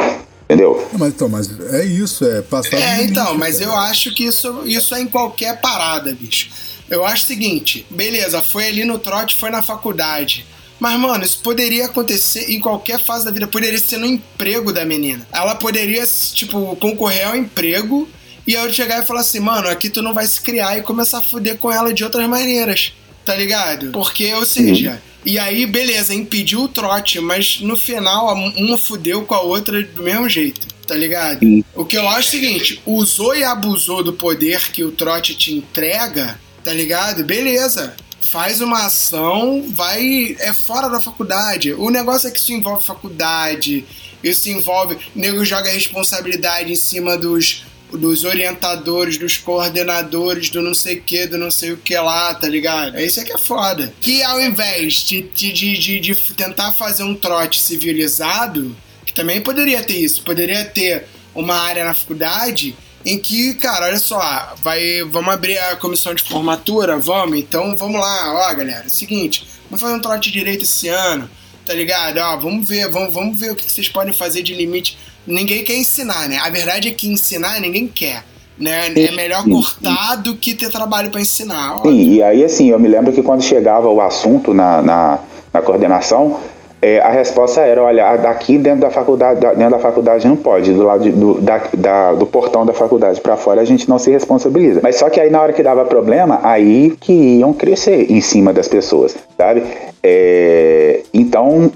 Entendeu? Mas então, mas é isso, é passar do É, limite, então, mas cara. eu acho que isso, isso é em qualquer parada, bicho. Eu acho o seguinte, beleza, foi ali no trote, foi na faculdade. Mas, mano, isso poderia acontecer em qualquer fase da vida. Poderia ser no emprego da menina. Ela poderia, tipo, concorrer ao emprego e eu chegar e falar assim, mano, aqui tu não vai se criar e começar a fuder com ela de outras maneiras. Tá ligado? Porque, ou seja. E aí, beleza, impediu o trote, mas no final uma fudeu com a outra do mesmo jeito, tá ligado? Sim. O que eu acho é o seguinte: usou e abusou do poder que o trote te entrega, tá ligado? Beleza. Faz uma ação, vai. É fora da faculdade. O negócio é que isso envolve faculdade, isso envolve. O nego joga a responsabilidade em cima dos dos orientadores, dos coordenadores, do não sei o que, do não sei o que lá, tá ligado? É isso é que é foda. Que ao invés de, de, de, de, tentar fazer um trote civilizado, que também poderia ter isso, poderia ter uma área na faculdade em que, cara, olha só, vai, vamos abrir a comissão de formatura, vamos, então vamos lá, ó, galera, é o seguinte, vamos fazer um trote direito esse ano, tá ligado? Ó, vamos ver, vamos, vamos ver o que vocês podem fazer de limite ninguém quer ensinar, né? A verdade é que ensinar ninguém quer. Né? É melhor cortar do que ter trabalho para ensinar. Sim, e aí assim, eu me lembro que quando chegava o assunto na, na, na coordenação, é, a resposta era, olha, daqui dentro da faculdade, dentro da faculdade não pode, do lado de, do, da, da, do portão da faculdade para fora a gente não se responsabiliza. Mas só que aí na hora que dava problema, aí que iam crescer em cima das pessoas, sabe? É, então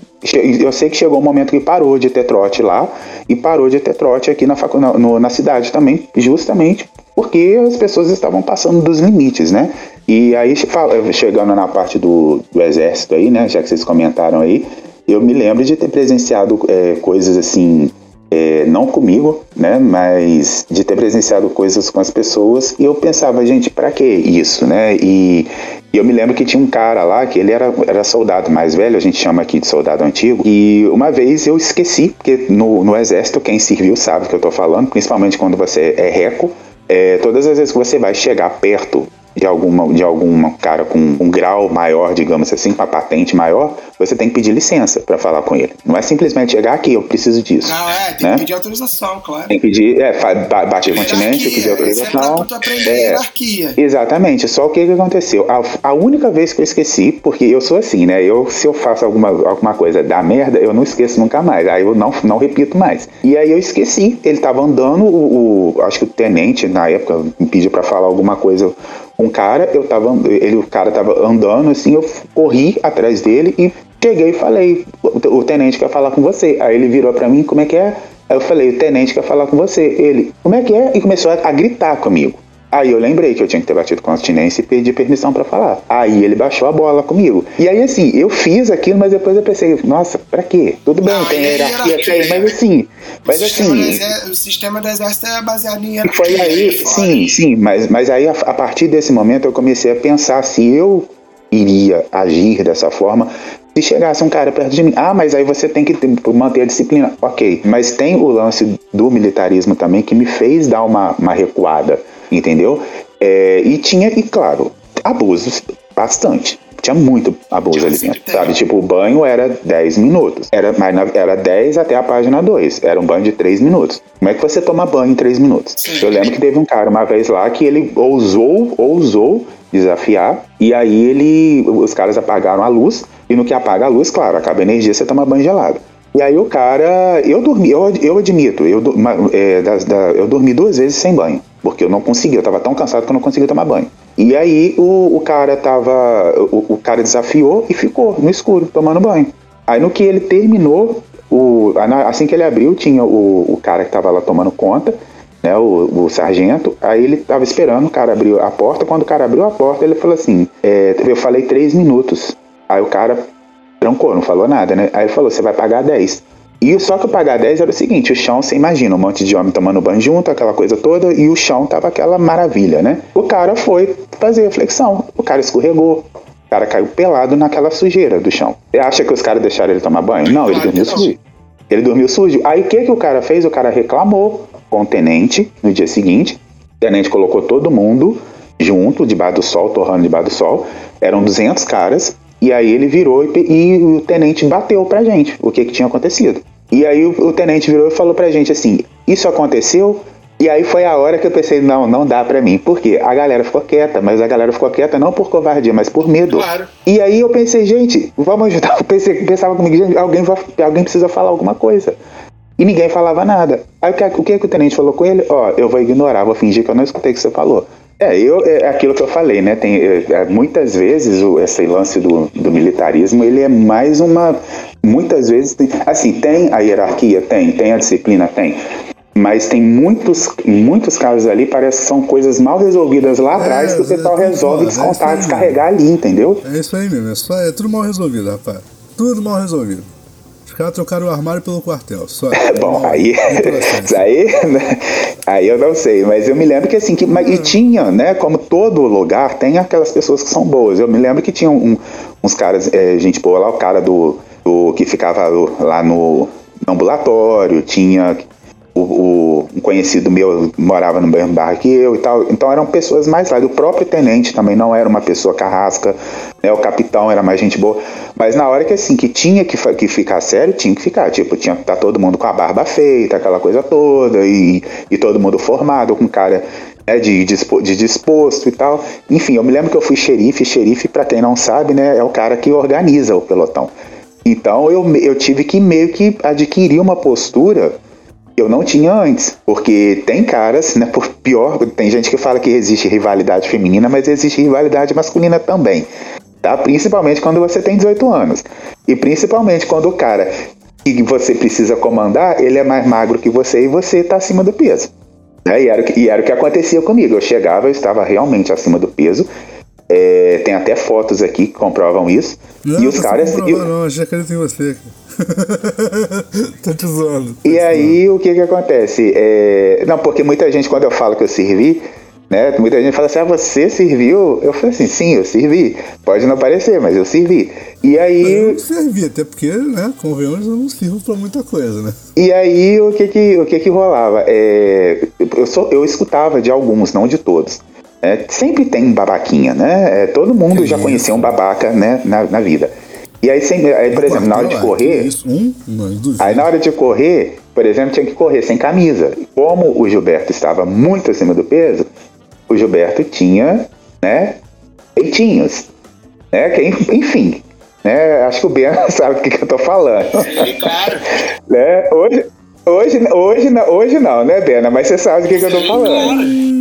eu sei que chegou um momento que parou de ter trote lá e parou de ter trote aqui na, na, na cidade também, justamente porque as pessoas estavam passando dos limites, né? E aí, chegando na parte do, do exército aí, né? Já que vocês comentaram aí, eu me lembro de ter presenciado é, coisas assim, é, não comigo, né? Mas de ter presenciado coisas com as pessoas e eu pensava, gente, para que isso, né? E e eu me lembro que tinha um cara lá que ele era, era soldado mais velho, a gente chama aqui de soldado antigo. E uma vez eu esqueci, porque no, no exército quem serviu sabe o que eu tô falando, principalmente quando você é reco. É, todas as vezes que você vai chegar perto de alguma de algum cara com um grau maior, digamos assim, com a patente maior, você tem que pedir licença para falar com ele. Não é simplesmente chegar aqui, eu preciso disso. Não, é, tem né? que pedir autorização, claro. Tem que pedir, é, bater continente, pedir autorização. Pra aprender é, hierarquia. Exatamente, só o que, que aconteceu? A, a, única vez que eu esqueci, porque eu sou assim, né? Eu, se eu faço alguma, alguma coisa da merda, eu não esqueço nunca mais. Aí eu não, não repito mais. E aí eu esqueci, ele tava andando, o, o acho que o tenente, na época, me pediu para falar alguma coisa um cara, eu tava, ele, o cara tava andando assim, eu corri atrás dele e cheguei e falei, o, tenente quer falar com você. Aí ele virou para mim, como é que é? Aí eu falei, o tenente quer falar com você. Ele, como é que é? E começou a, a gritar comigo. Aí eu lembrei que eu tinha que ter batido continência e pedi permissão para falar. Aí ele baixou a bola comigo. E aí, assim, eu fiz aquilo, mas depois eu pensei, nossa, pra quê? Tudo bem, não, tem hierarquia, tem, mas assim. Mas o assim. Exército, o sistema do exército é baseado em hierarquia. Foi aí, sim, sim, mas, mas aí a, a partir desse momento eu comecei a pensar se eu iria agir dessa forma se chegasse um cara perto de mim, ah, mas aí você tem que manter a disciplina. Ok, mas tem o lance do militarismo também que me fez dar uma, uma recuada entendeu? É, e tinha, e claro, abusos bastante. Tinha muito abuso ali dentro, sabe? Tipo, o banho era 10 minutos. Era, mas era 10 até a página 2. Era um banho de 3 minutos. Como é que você toma banho em 3 minutos? Sim. Eu lembro que teve um cara uma vez lá que ele ousou, ousou desafiar. E aí ele. Os caras apagaram a luz. E no que apaga a luz, claro, acaba a energia, você toma banho gelado. E aí o cara, eu dormi, eu, eu admito, eu, é, da, da, eu dormi duas vezes sem banho, porque eu não conseguia, eu tava tão cansado que eu não conseguia tomar banho. E aí o, o cara tava, o, o cara desafiou e ficou no escuro, tomando banho. Aí no que ele terminou, o, assim que ele abriu, tinha o, o cara que tava lá tomando conta, né, o, o, sargento, aí ele tava esperando, o cara abriu a porta, quando o cara abriu a porta, ele falou assim, é, eu falei três minutos. Aí o cara trancou, não falou nada, né? Aí ele falou: você vai pagar 10. E só que o pagar 10 era o seguinte: o chão, você imagina, um monte de homem tomando banho junto, aquela coisa toda, e o chão tava aquela maravilha, né? O cara foi fazer a flexão, o cara escorregou. O cara caiu pelado naquela sujeira do chão. Você acha que os caras deixaram ele tomar banho? Não, ele dormiu sujo. Ele dormiu sujo. Aí o que, que o cara fez? O cara reclamou com o tenente no dia seguinte. O tenente colocou todo mundo junto, debaixo do sol, torrando debaixo do sol. Eram 200 caras. E aí ele virou e, e o tenente bateu pra gente o que, que tinha acontecido. E aí o, o, tenente virou e falou pra gente assim: Isso aconteceu E aí foi a hora que eu pensei, não, não dá pra mim. Por quê? A galera ficou quieta, mas a galera ficou quieta não por covardia, mas por medo. Claro. E aí eu pensei, gente, vamos ajudar. Eu pensei, pensava comigo, gente, alguém, vai, alguém precisa falar alguma coisa. E ninguém falava nada. Aí o que, o que, que o tenente falou com ele? Ó, eu vou ignorar, vou fingir que eu não escutei o que você falou. É, eu, é aquilo que eu falei, né? Tem, é, é, muitas vezes o, esse lance do, do militarismo, ele é mais uma. Muitas vezes, tem, assim, tem a hierarquia? Tem. Tem a disciplina? Tem. Mas tem muitos, muitos casos ali, parece que são coisas mal resolvidas lá atrás É, que o pessoal é, resolve é isso descontar, descarregar ali, entendeu? É isso aí mesmo, é, só, é tudo mal resolvido, rapaz. Tudo mal resolvido. Caras trocaram o armário pelo quartel. Só. É bom, Mal- aí, aí, né? aí eu não sei, mas eu me lembro que assim, que, mas, e tinha, né, como todo lugar, tem aquelas pessoas que são boas. Eu me lembro que tinha um- uns caras, é, gente boa lá, o cara do, do que ficava lá no ambulatório, tinha o, o- um conhecido meu morava no mesmo bairro que eu e tal. Então eram pessoas mais lá. O próprio tenente também não era uma pessoa carrasca, né? O capitão era mais gente boa. Mas na hora que assim, que tinha que, que ficar sério, tinha que ficar. Tipo, tinha que estar todo mundo com a barba feita, aquela coisa toda, e, e todo mundo formado, com cara né, de, de disposto e tal. Enfim, eu me lembro que eu fui xerife. Xerife, para quem não sabe, né, é o cara que organiza o pelotão. Então eu, eu tive que meio que adquirir uma postura eu não tinha antes. Porque tem caras, né, por pior, tem gente que fala que existe rivalidade feminina, mas existe rivalidade masculina também. Tá? Principalmente quando você tem 18 anos. E principalmente quando o cara que você precisa comandar, ele é mais magro que você e você está acima do peso. Né? E, era, e era o que acontecia comigo. Eu chegava, eu estava realmente acima do peso. É, tem até fotos aqui que comprovam isso. Não, e os não caras. Não, não, eu já acredito em você. Tô te zoando. E aí, o que que acontece? É, Não, porque muita gente, quando eu falo que eu servi, né? Muita gente fala assim, ah, você serviu? Eu falei assim, sim, eu servi. Pode não parecer, mas eu servi. E Eu aí, não servi, até porque, né, convenhamos, eu não sirvo pra muita coisa, né? e aí o que que, o que, que rolava? É, eu, eu escutava de alguns, não de todos. É, sempre tem um babaquinha, né? É, todo mundo Que já isso. conheceu um babaca, né, na, na vida. E aí, sempre, aí, por exemplo, na hora de ah, correr. Aí na hora de correr, por exemplo, tinha que correr sem camisa. Como o Gilberto estava muito acima do peso, o Gilberto tinha, né, peitinhos. Né, que, enfim, né, acho que o Ben sabe do que, que eu tô falando. Claro. né? Hoje, hoje, hoje, não- hoje não, né, Bena? Mas você sabe do que, que eu tô falando.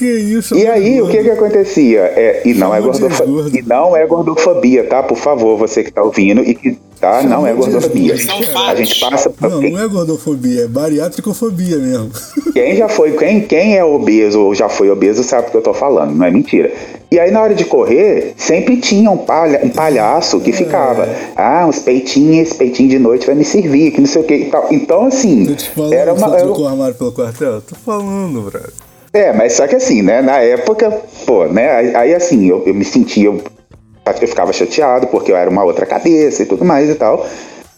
Que isso? E aí, o que que acontecia? É, e, não é gordo. e não é gordofobia, tá? Por favor, você que tá ouvindo e que tá, não é Chamou de gordofobia. gordo. A gente passa Não, não é gordofobia, é bariátricofobia mesmo. Quem já foi, quem, quem é obeso ou já foi obeso sabe do que eu tô falando, não é mentira. E aí na hora de correr, sempre tinha um, palha, um palhaço que ficava, ah, uns peitinhos, esse peitinho de noite vai me servir, que não sei o que e tal. Então, assim, Tô te falando era uma. o armário pelo quartel? Tô falando, brother. É, mas só que assim, né, na época, pô, né, aí, assim, eu, eu me sentia, eu, eu ficava chateado porque eu era uma outra cabeça e tudo mais e tal.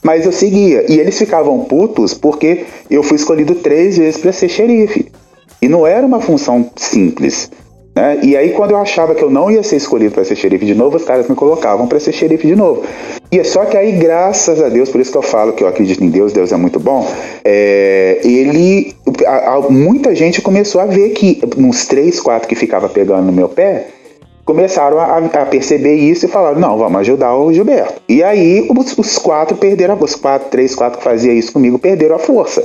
Mas eu seguia. E eles ficavam putos porque eu fui escolhido três vezes para ser xerife. E não era uma função simples. Né? E aí, quando eu achava que eu não ia ser escolhido para ser xerife de novo, os caras me colocavam para ser xerife de novo. E é só que aí, graças a Deus, por isso que eu falo que eu acredito em Deus, Deus é muito bom. é, ele. a- a- muita gente começou a ver que uns três, quatro que ficava pegando no meu pé, começaram a, a perceber isso e falaram, não, vamos ajudar o Gilberto. E aí os, os quatro perderam, os quatro, três, quatro que faziam isso comigo perderam a força.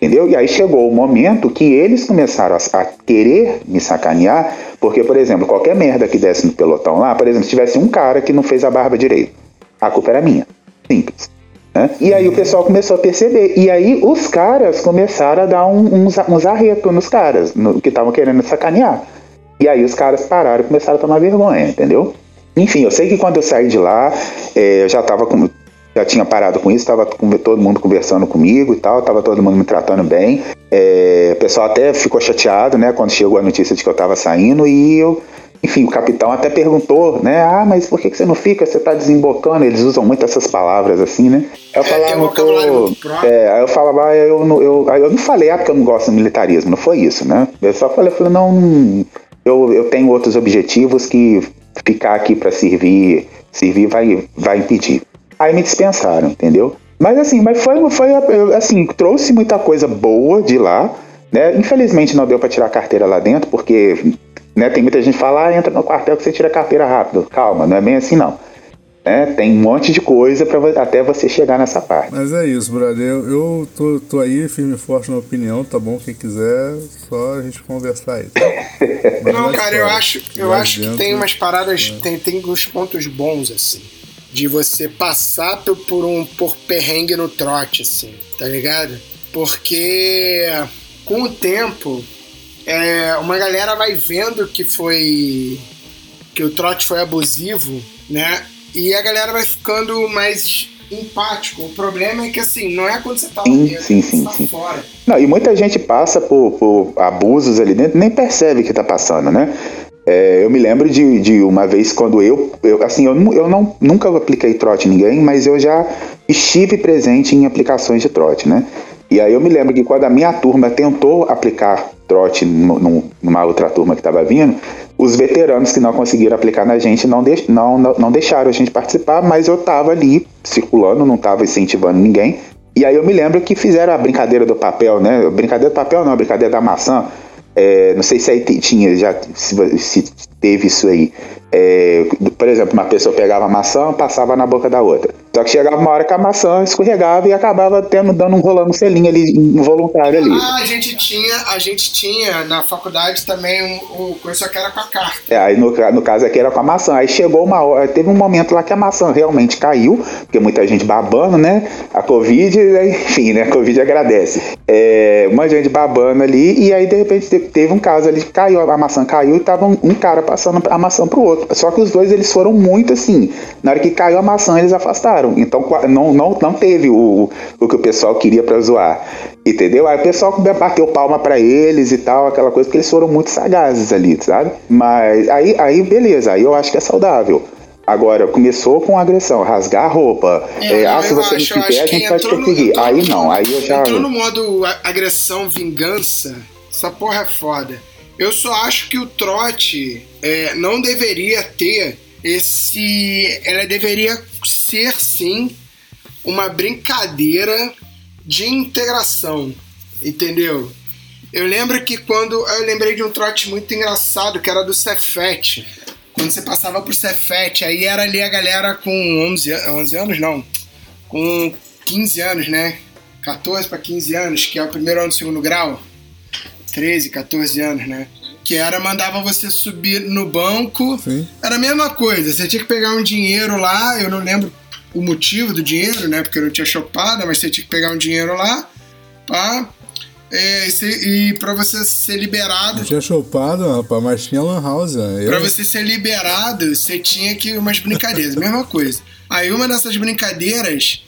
Entendeu? E aí chegou o momento que eles começaram a, a querer me sacanear, porque, por exemplo, qualquer merda que desse no pelotão lá, por exemplo, se tivesse um cara que não fez a barba direito, a culpa era minha. Simples. né? E aí o pessoal começou a perceber. E aí os caras começaram a dar um- uns, uns arretos nos caras, no- que estavam querendo sacanear. E aí os caras pararam e começaram a tomar vergonha, entendeu? Enfim, eu sei que quando eu saí de lá, eh, eu já tava com. Já tinha parado com isso, tava com todo mundo conversando comigo e tal, tava todo mundo me tratando bem. Eh, o pessoal até ficou chateado, né, quando chegou a notícia de que eu tava saindo e eu. Enfim, o capitão até perguntou, né? Ah, mas por que, que você não fica? Você tá desembocando? Eles usam muito essas palavras assim, né? Eu É, falava, próprio. é, aí eu falava, ah, eu não, eu, aí eu não falei, ah, porque eu não gosto do militarismo, não foi isso, né? Eu só falei, eu falei não, eu, eu tenho outros objetivos que ficar aqui para servir, servir vai, vai impedir. Aí me dispensaram, entendeu? Mas assim, mas foi, foi assim, trouxe muita coisa boa de lá, Né? Infelizmente não deu para tirar a carteira lá dentro, porque né, tem muita gente que fala, ah, entra no quartel que você tira a carteira rápido. Calma, não é bem assim não. Né? Tem um monte de coisa para até você chegar nessa parte. Mas é isso, brother. Eu, eu tô, tô aí firme e forte na opinião, tá bom? Quem quiser, só a gente conversar aí. Tá? Não, cara, eu acho, eu acho que tem umas paradas, é. tem, tem uns pontos bons, assim. De você passar por um por perrengue no trote, assim, tá ligado? Porque com o tempo, é, uma galera vai vendo que foi. que o trote foi abusivo, né? E a galera vai ficando mais empático. O problema é que assim, não é quando você tá sim, dentro, sim, sim, tá sim. fora. Não, e muita gente passa por, por abusos ali dentro, nem percebe que tá passando, né? É, eu me lembro de, de uma vez quando eu, eu assim, eu, eu não, nunca apliquei trote em ninguém, mas eu já estive presente em aplicações de trote, né? E aí eu me lembro que quando a minha turma tentou aplicar trote numa outra turma que estava vindo, os veteranos que não conseguiram aplicar na gente não, de, não, não deixaram a gente participar, mas eu estava ali circulando, não estava incentivando ninguém. E aí eu me lembro que fizeram a brincadeira do papel, né? Brincadeira do papel não, brincadeira da maçã. É, não sei se aí tinha, já se, se teve isso aí. É, por exemplo, uma pessoa pegava maçã, passava na boca da outra. Só que chegava uma hora que a maçã escorregava e acabava tendo, dando um rolando um selinho ali, involuntário ali. Ah, a gente tinha, a gente tinha na faculdade também um, um coisa que era com a carta. É, aí no, no caso aqui era com a maçã. Aí chegou uma hora, teve um momento lá que a maçã realmente caiu, porque muita gente babando, né? A Covid, enfim, né? A Covid agradece. É, uma gente babando ali, e aí de repente teve um caso ali que caiu, a maçã caiu e tava um, um cara passando a maçã pro outro. Só que os dois eles foram muito assim. Na hora que caiu a maçã, eles afastaram. Então não, não, não teve o, o que o pessoal queria para zoar. Entendeu? Aí o pessoal bateu palma para eles e tal, aquela coisa, porque eles foram muito sagazes ali, sabe? Mas aí, aí beleza, aí eu acho que é saudável. Agora, começou com agressão, rasgar a roupa. É, é, ah, se você acho, não quiser, a gente vai te perseguir. No, aí não, aí eu já. Entrou no modo agressão, vingança, essa porra é foda. Eu só acho que o trote é, não deveria ter esse. Ela deveria ser sim uma brincadeira de integração, entendeu? Eu lembro que quando. Eu lembrei de um trote muito engraçado que era do Cefete. Quando você passava pro Cefete, aí era ali a galera com 11, 11 anos, não. Com 15 anos, né? 14 para 15 anos, que é o primeiro ano do segundo grau. 13, 14 anos, né? Que era mandava você subir no banco. Sim. Era a mesma coisa, você tinha que pegar um dinheiro lá, eu não lembro o motivo do dinheiro, né? Porque eu não tinha chopada, mas você tinha que pegar um dinheiro lá pá, é, e, e para você ser liberado. Eu tinha chopado, rapaz, mas tinha Lan House. Né? Eu... Pra você ser liberado, você tinha que umas brincadeiras, mesma coisa. Aí uma dessas brincadeiras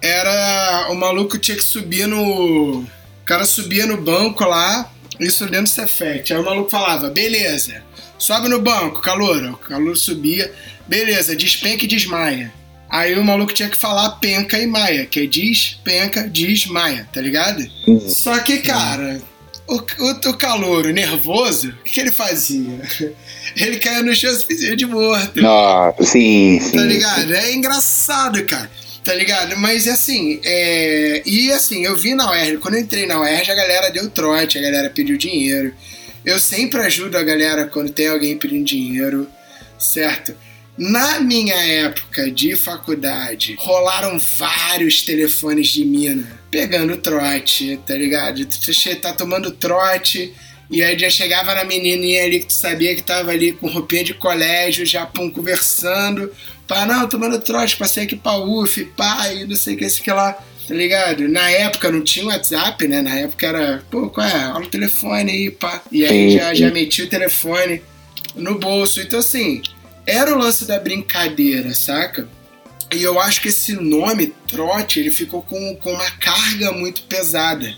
era o maluco tinha que subir no. O cara subia no banco lá isso dentro do Cefete. Aí o maluco falava, beleza, sobe no banco, calor. O calor subia, beleza, despenca e desmaia. Aí o maluco tinha que falar penca e maia, que é diz, penca, diz, maia, tá ligado? Uhum. Só que, cara, o, o, o calouro nervoso, o que, ele fazia? Ele caía no chão e de morto. Nossa, sim, sim. Tá ligado? É engraçado, cara. Tá ligado? Mas assim, é... e assim, eu vi na UERJ, quando eu entrei na UERJ, a galera deu trote, a galera pediu dinheiro. Eu sempre ajudo a galera quando tem alguém pedindo dinheiro, certo? Na minha época de faculdade, rolaram vários telefones de mina pegando trote, tá ligado? Você tá tomando trote e aí já chegava na menininha ali que tu sabia que tava ali com roupinha de colégio, já pum, conversando. Pá, não, tomando trote, passei aqui pra UF, pá, e não sei o que, esse que lá, tá ligado? Na época não tinha WhatsApp, né? Na época era, pô, qual é? Olha o telefone aí, pá. E aí já, já meti o telefone no bolso. Então, assim, era o lance da brincadeira, saca? E eu acho que esse nome, trote, ele ficou com, com uma carga muito pesada,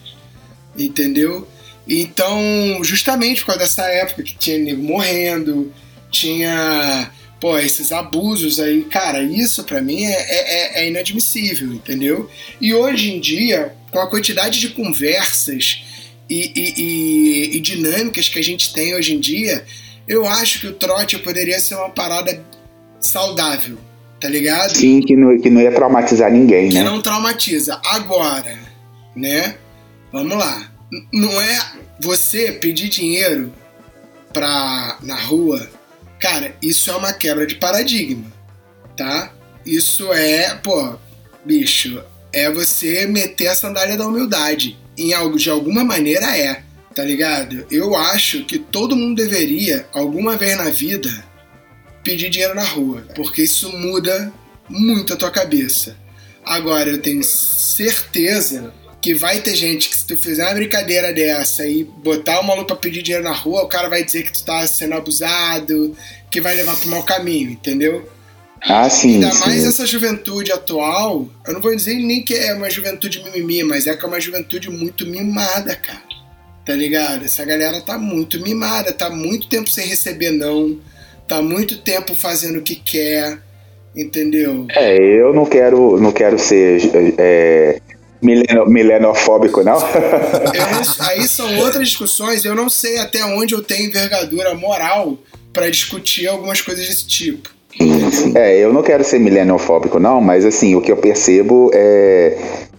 entendeu? Então, justamente por causa dessa época que tinha nego morrendo, tinha pô, esses abusos aí, cara, isso para mim é, é, é, inadmissível, entendeu? E hoje em dia, com a quantidade de conversas e, e, e, e, dinâmicas que a gente tem hoje em dia, eu acho que o trote poderia ser uma parada saudável, tá ligado? Sim, que não, que não ia traumatizar ninguém, que né? Que não traumatiza. Agora, né? Vamos lá. Não é você pedir dinheiro pra, na rua, cara, isso é uma quebra de paradigma, tá? Isso é, pô, bicho, é você meter a sandália da humildade. Em algo, de alguma maneira é, tá ligado? Eu acho que todo mundo deveria, alguma vez na vida, pedir dinheiro na rua, porque isso muda muito a tua cabeça. Agora, eu tenho certeza que vai ter gente que se tu fizer uma brincadeira dessa e botar o maluco pra pedir dinheiro na rua, o cara vai dizer que tu tá sendo abusado, que vai levar pro mau caminho, entendeu? Ah, sim. Ainda sim. mais essa juventude atual, eu não vou dizer nem que é uma juventude mimimi, mas é que é uma juventude muito mimada, cara. Tá ligado? Essa galera tá muito mimada, tá muito tempo sem receber não, tá muito tempo fazendo o que quer, entendeu? É, eu não quero, não quero ser é, mileno- milenofóbico, não. Não- aí são outras discussões, eu não sei até onde eu tenho envergadura moral pra discutir algumas coisas desse tipo. É, eu não quero ser milenofóbico, não, mas assim, o que eu percebo é.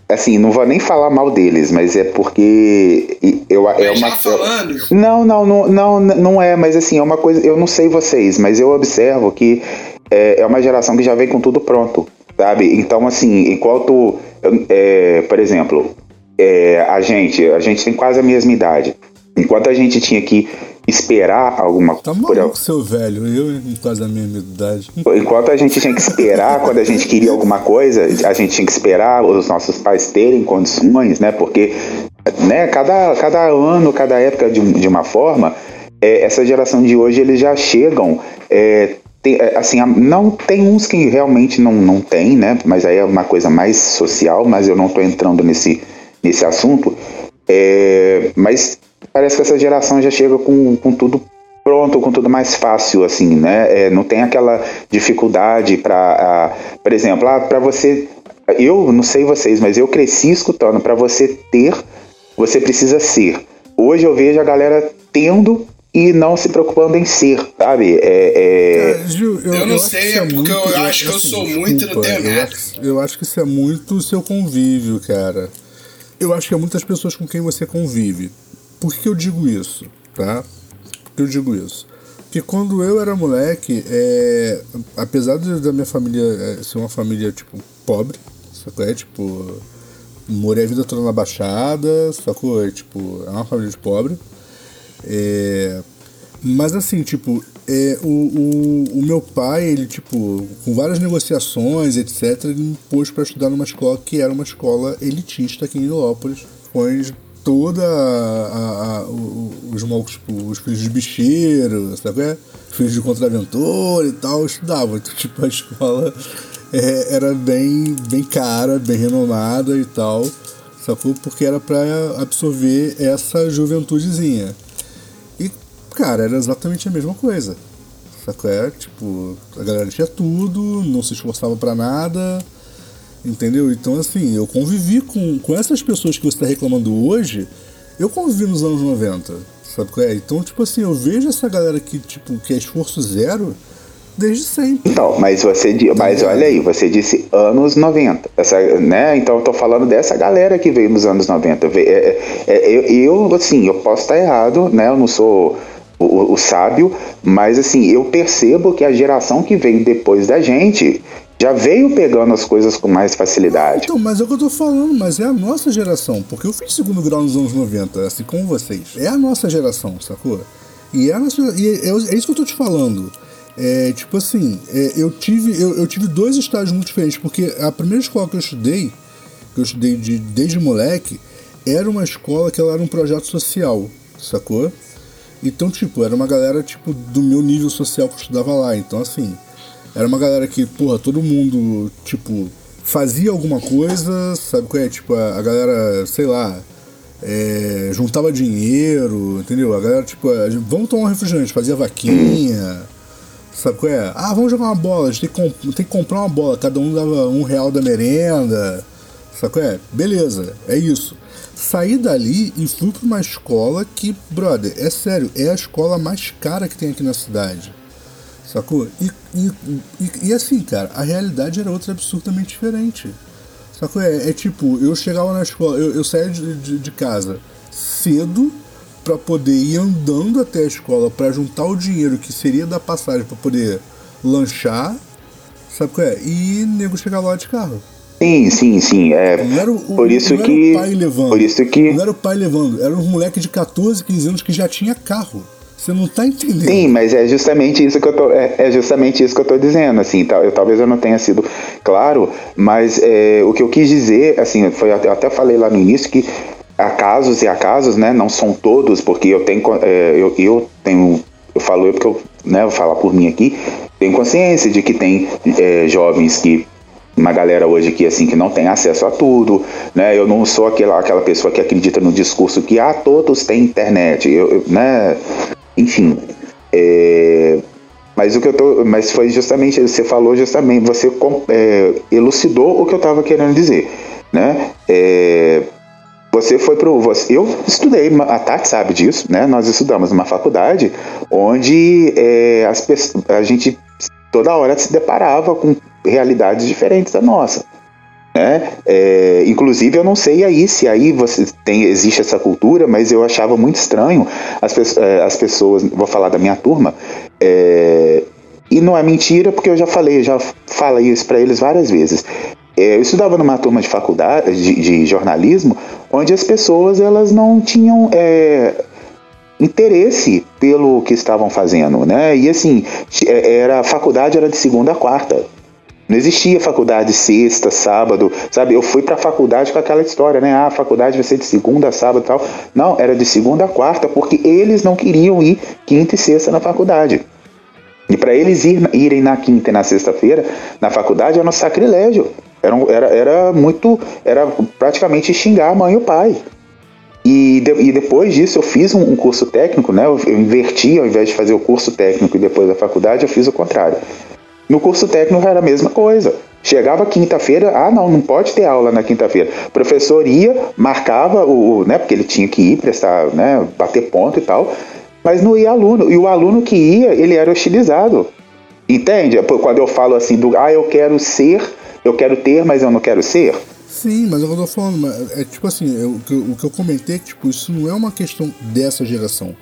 Assim, não vou nem falar mal deles, mas é porque eu, é Mas uma. já falando, Não, não, não, não, não é, mas assim, é uma coisa. Eu não sei vocês, mas eu observo que é, é uma geração que já vem com tudo pronto, sabe? Então, assim, enquanto. É, por exemplo, é, a gente, a gente tem quase a mesma idade. Enquanto a gente tinha que esperar alguma Tá por- maluco, seu velho. Eu, quase a mesma idade. Enquanto a gente tinha que esperar, quando a gente queria alguma coisa, a gente tinha que esperar os nossos pais terem condições, né? Porque né, cada, cada ano, cada época de, de uma forma, é, essa geração de hoje eles já chegam. é, tem, é, assim, não tem uns que realmente não, não tem, né? Mas aí é uma coisa mais social, mas eu não estou entrando nesse, nesse assunto. É, mas parece que essa geração já chega com, com tudo pronto, com tudo mais fácil, assim, né? É, não tem aquela dificuldade para, por exemplo, ah, para você, eu não sei vocês, mas eu cresci escutando, para você ter, você precisa ser. Hoje eu vejo a galera tendo e não se preocupando em ser, sabe? É, é- Cara, Gil, eu, Eu não acho sei, isso é porque eu muito- acho que eu sou muito e não tenho eu nada. acho, eu acho que isso é muito o seu convívio, cara. Eu acho que é muitas pessoas com quem você convive. Por que eu digo isso, tá? Por que eu digo isso? Porque quando eu era moleque, é, apesar de- da minha família é, ser uma família, tipo, pobre, sacou? É, tipo, morei a vida toda na Baixada, sacou? É, tipo, é uma família de pobre. É, mas assim, tipo, é, o, o, o meu pai, ele, tipo, com várias negociações, etc., ele me pôs pra estudar numa escola que era uma escola elitista aqui em Nilópolis, onde toda a, a- a- os malucos, tipo, os filhos de bicheiro, sabe? é? Os filhos de contraventor e tal, estudavam. Então, tipo, a escola é, era bem, bem cara, bem renomada e tal, sacou? Porque era pra absorver essa juventudezinha. Cara, era exatamente a mesma coisa. Sacou? É, tipo, a galera tinha tudo, não se esforçava pra nada, entendeu? Então, assim, eu convivi com, com essas pessoas que você tá reclamando hoje, eu convivi nos anos 90, sabe qual é? Então, tipo assim, eu vejo essa galera que, tipo, que é esforço zero desde sempre. Então, mas você, di- mas olha aí, você disse anos 90, essa, né? Então eu tô falando dessa galera que veio nos anos 90. Ve- é- é- é- eu, eu, assim, eu posso estar errado, né? Eu não sou o, o- sábio, mas assim, eu percebo que a geração que veio depois da gente já veio pegando as coisas com mais facilidade. Então, mas é o que eu tô falando, mas é a nossa geração, porque eu fiz segundo grau nos anos 90, assim como vocês. É a nossa geração, sacou? E é, nossa, e é, é isso que eu tô te falando. É, tipo assim, é, eu, tive, eu, eu tive dois estágios muito diferentes, porque a primeira escola que eu estudei, que eu estudei de, desde moleque, era uma escola que ela era um projeto social, sacou? Então, tipo, era uma galera, tipo, do meu nível social que eu estudava lá. Então, assim, era uma galera que, porra, todo mundo, tipo, fazia alguma coisa, sabe qual é? Tipo, a, a galera, sei lá, é, juntava dinheiro, entendeu? A galera, tipo, gente, vamos tomar um refrigerante, fazia vaquinha, sabe qual é? Ah, vamos jogar uma bola, a gente tem que, comp- tem que comprar uma bola, cada um dava um real da merenda, sabe qual é? Beleza, é isso. Saí dali e fui pra uma escola que, brother, é sério, é a escola mais cara que tem aqui na cidade. Sacou? E, e, e, e assim, cara, a realidade era outra absurdamente diferente. Sacou? É, é tipo, eu chegava na escola, eu, eu saía de, de, de casa cedo pra poder ir andando até a escola para juntar o dinheiro que seria da passagem para poder lanchar, sabe qual é? E nego chegar lá de carro. Sim, sim, sim. É, Não era o, por isso não que. Era o pai levando. Por isso que. Não era o pai levando, era um moleque de 14, 15 anos que já tinha carro. Você não tá entendendo. Sim, mas é justamente isso que eu tô, é, é justamente isso que eu tô dizendo, assim, tal, eu, talvez eu não tenha sido claro, mas é, o que eu quis dizer, assim, foi, eu até falei lá no início que há casos e há casos, né, não são todos, porque eu tenho, é, eu, eu tenho, eu falo eu porque eu, né, vou falar por mim aqui, tenho consciência de que tem é, jovens que uma galera hoje que assim que não tem acesso a tudo, né? Eu não sou aquela aquela pessoa que acredita no discurso que ah todos têm internet, eu, eu né? Enfim, é, mas o que eu tô, mas foi justamente você falou justamente você é, elucidou o que eu estava querendo dizer, né? É, você foi pro. Você, eu estudei, a Tati sabe disso, né? Nós estudamos numa faculdade onde é, as, a gente toda hora se deparava com realidades diferentes da nossa. Né? É, inclusive, eu não sei aí se aí você tem, existe essa cultura, mas eu achava muito estranho as, é, as pessoas, vou falar da minha turma, é, e não é mentira, porque eu já falei, já falei isso para eles várias vezes. É, eu estudava numa turma de faculdade de, de, jornalismo, onde as pessoas elas não tinham é, interesse pelo que estavam fazendo, né? E assim, é, era a faculdade era de segunda a quarta. Não existia faculdade sexta, sábado, sabe? Eu fui para a faculdade com aquela história, né? Ah, a faculdade vai ser de segunda a sábado e tal. Não, era de segunda a quarta, porque eles não queriam ir quinta e sexta na faculdade. E para eles ir, irem na quinta e na sexta-feira na faculdade era um sacrilégio. Era, era, era muito. Era praticamente xingar a mãe e o pai. E, de, e depois disso eu fiz um, um, curso técnico, né? Eu, eu inverti, ao invés de fazer o curso técnico e depois da faculdade, eu fiz o contrário. No curso técnico era a mesma coisa. Chegava quinta-feira, ah, não, não pode ter aula na quinta-feira. O professor ia, marcava o, né, porque ele tinha que ir prestar, né, bater ponto e tal, mas não ia aluno. E o aluno que ia, ele era hostilizado. Entende? Quando eu falo assim do, ah, eu quero ser, eu quero ter, mas eu não quero ser. Sim, mas eu tô falando, é tipo assim, eu, o que eu comentei tipo, isso não é uma questão dessa geração.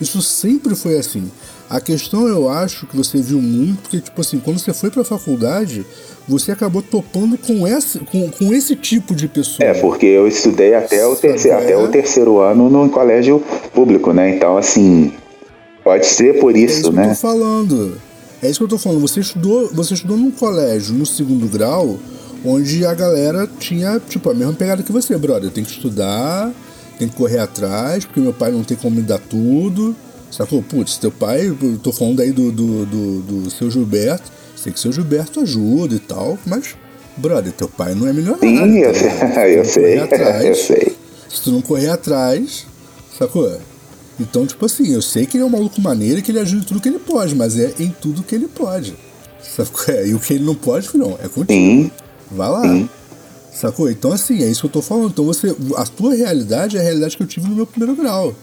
Isso sempre foi assim. A questão eu acho que você viu muito, porque, tipo assim, quando você foi pra faculdade, você acabou topando com esse, com, com esse tipo de pessoa. É, porque eu estudei até o, terceiro, é. até o terceiro ano no colégio público, né? Então, assim, pode ser por isso, é isso né? Que eu tô falando. É isso que eu tô falando. Você estudou, você estudou num colégio no segundo grau, onde a galera tinha, tipo, a mesma pegada que você, brother. Tem que estudar, tem que correr atrás, porque meu pai não tem como me dar tudo. Sacou? Putz, teu pai, tô falando aí do, do, do, do seu Gilberto, sei que seu Gilberto ajuda e tal, mas, brother, teu pai não é milionário. Sim, eu, eu sei, atrás, eu sei. Se tu não correr atrás, sacou? Então, tipo assim, eu sei que ele é um maluco maneiro e que ele ajuda em tudo que ele pode, mas é em tudo que ele pode. Sacou? E o que ele não pode, filhão, é contigo. Sim. Vai lá. Sim. Sacou? Então, assim, é isso que eu tô falando. Então, você, a tua realidade é a realidade que eu tive no meu primeiro grau.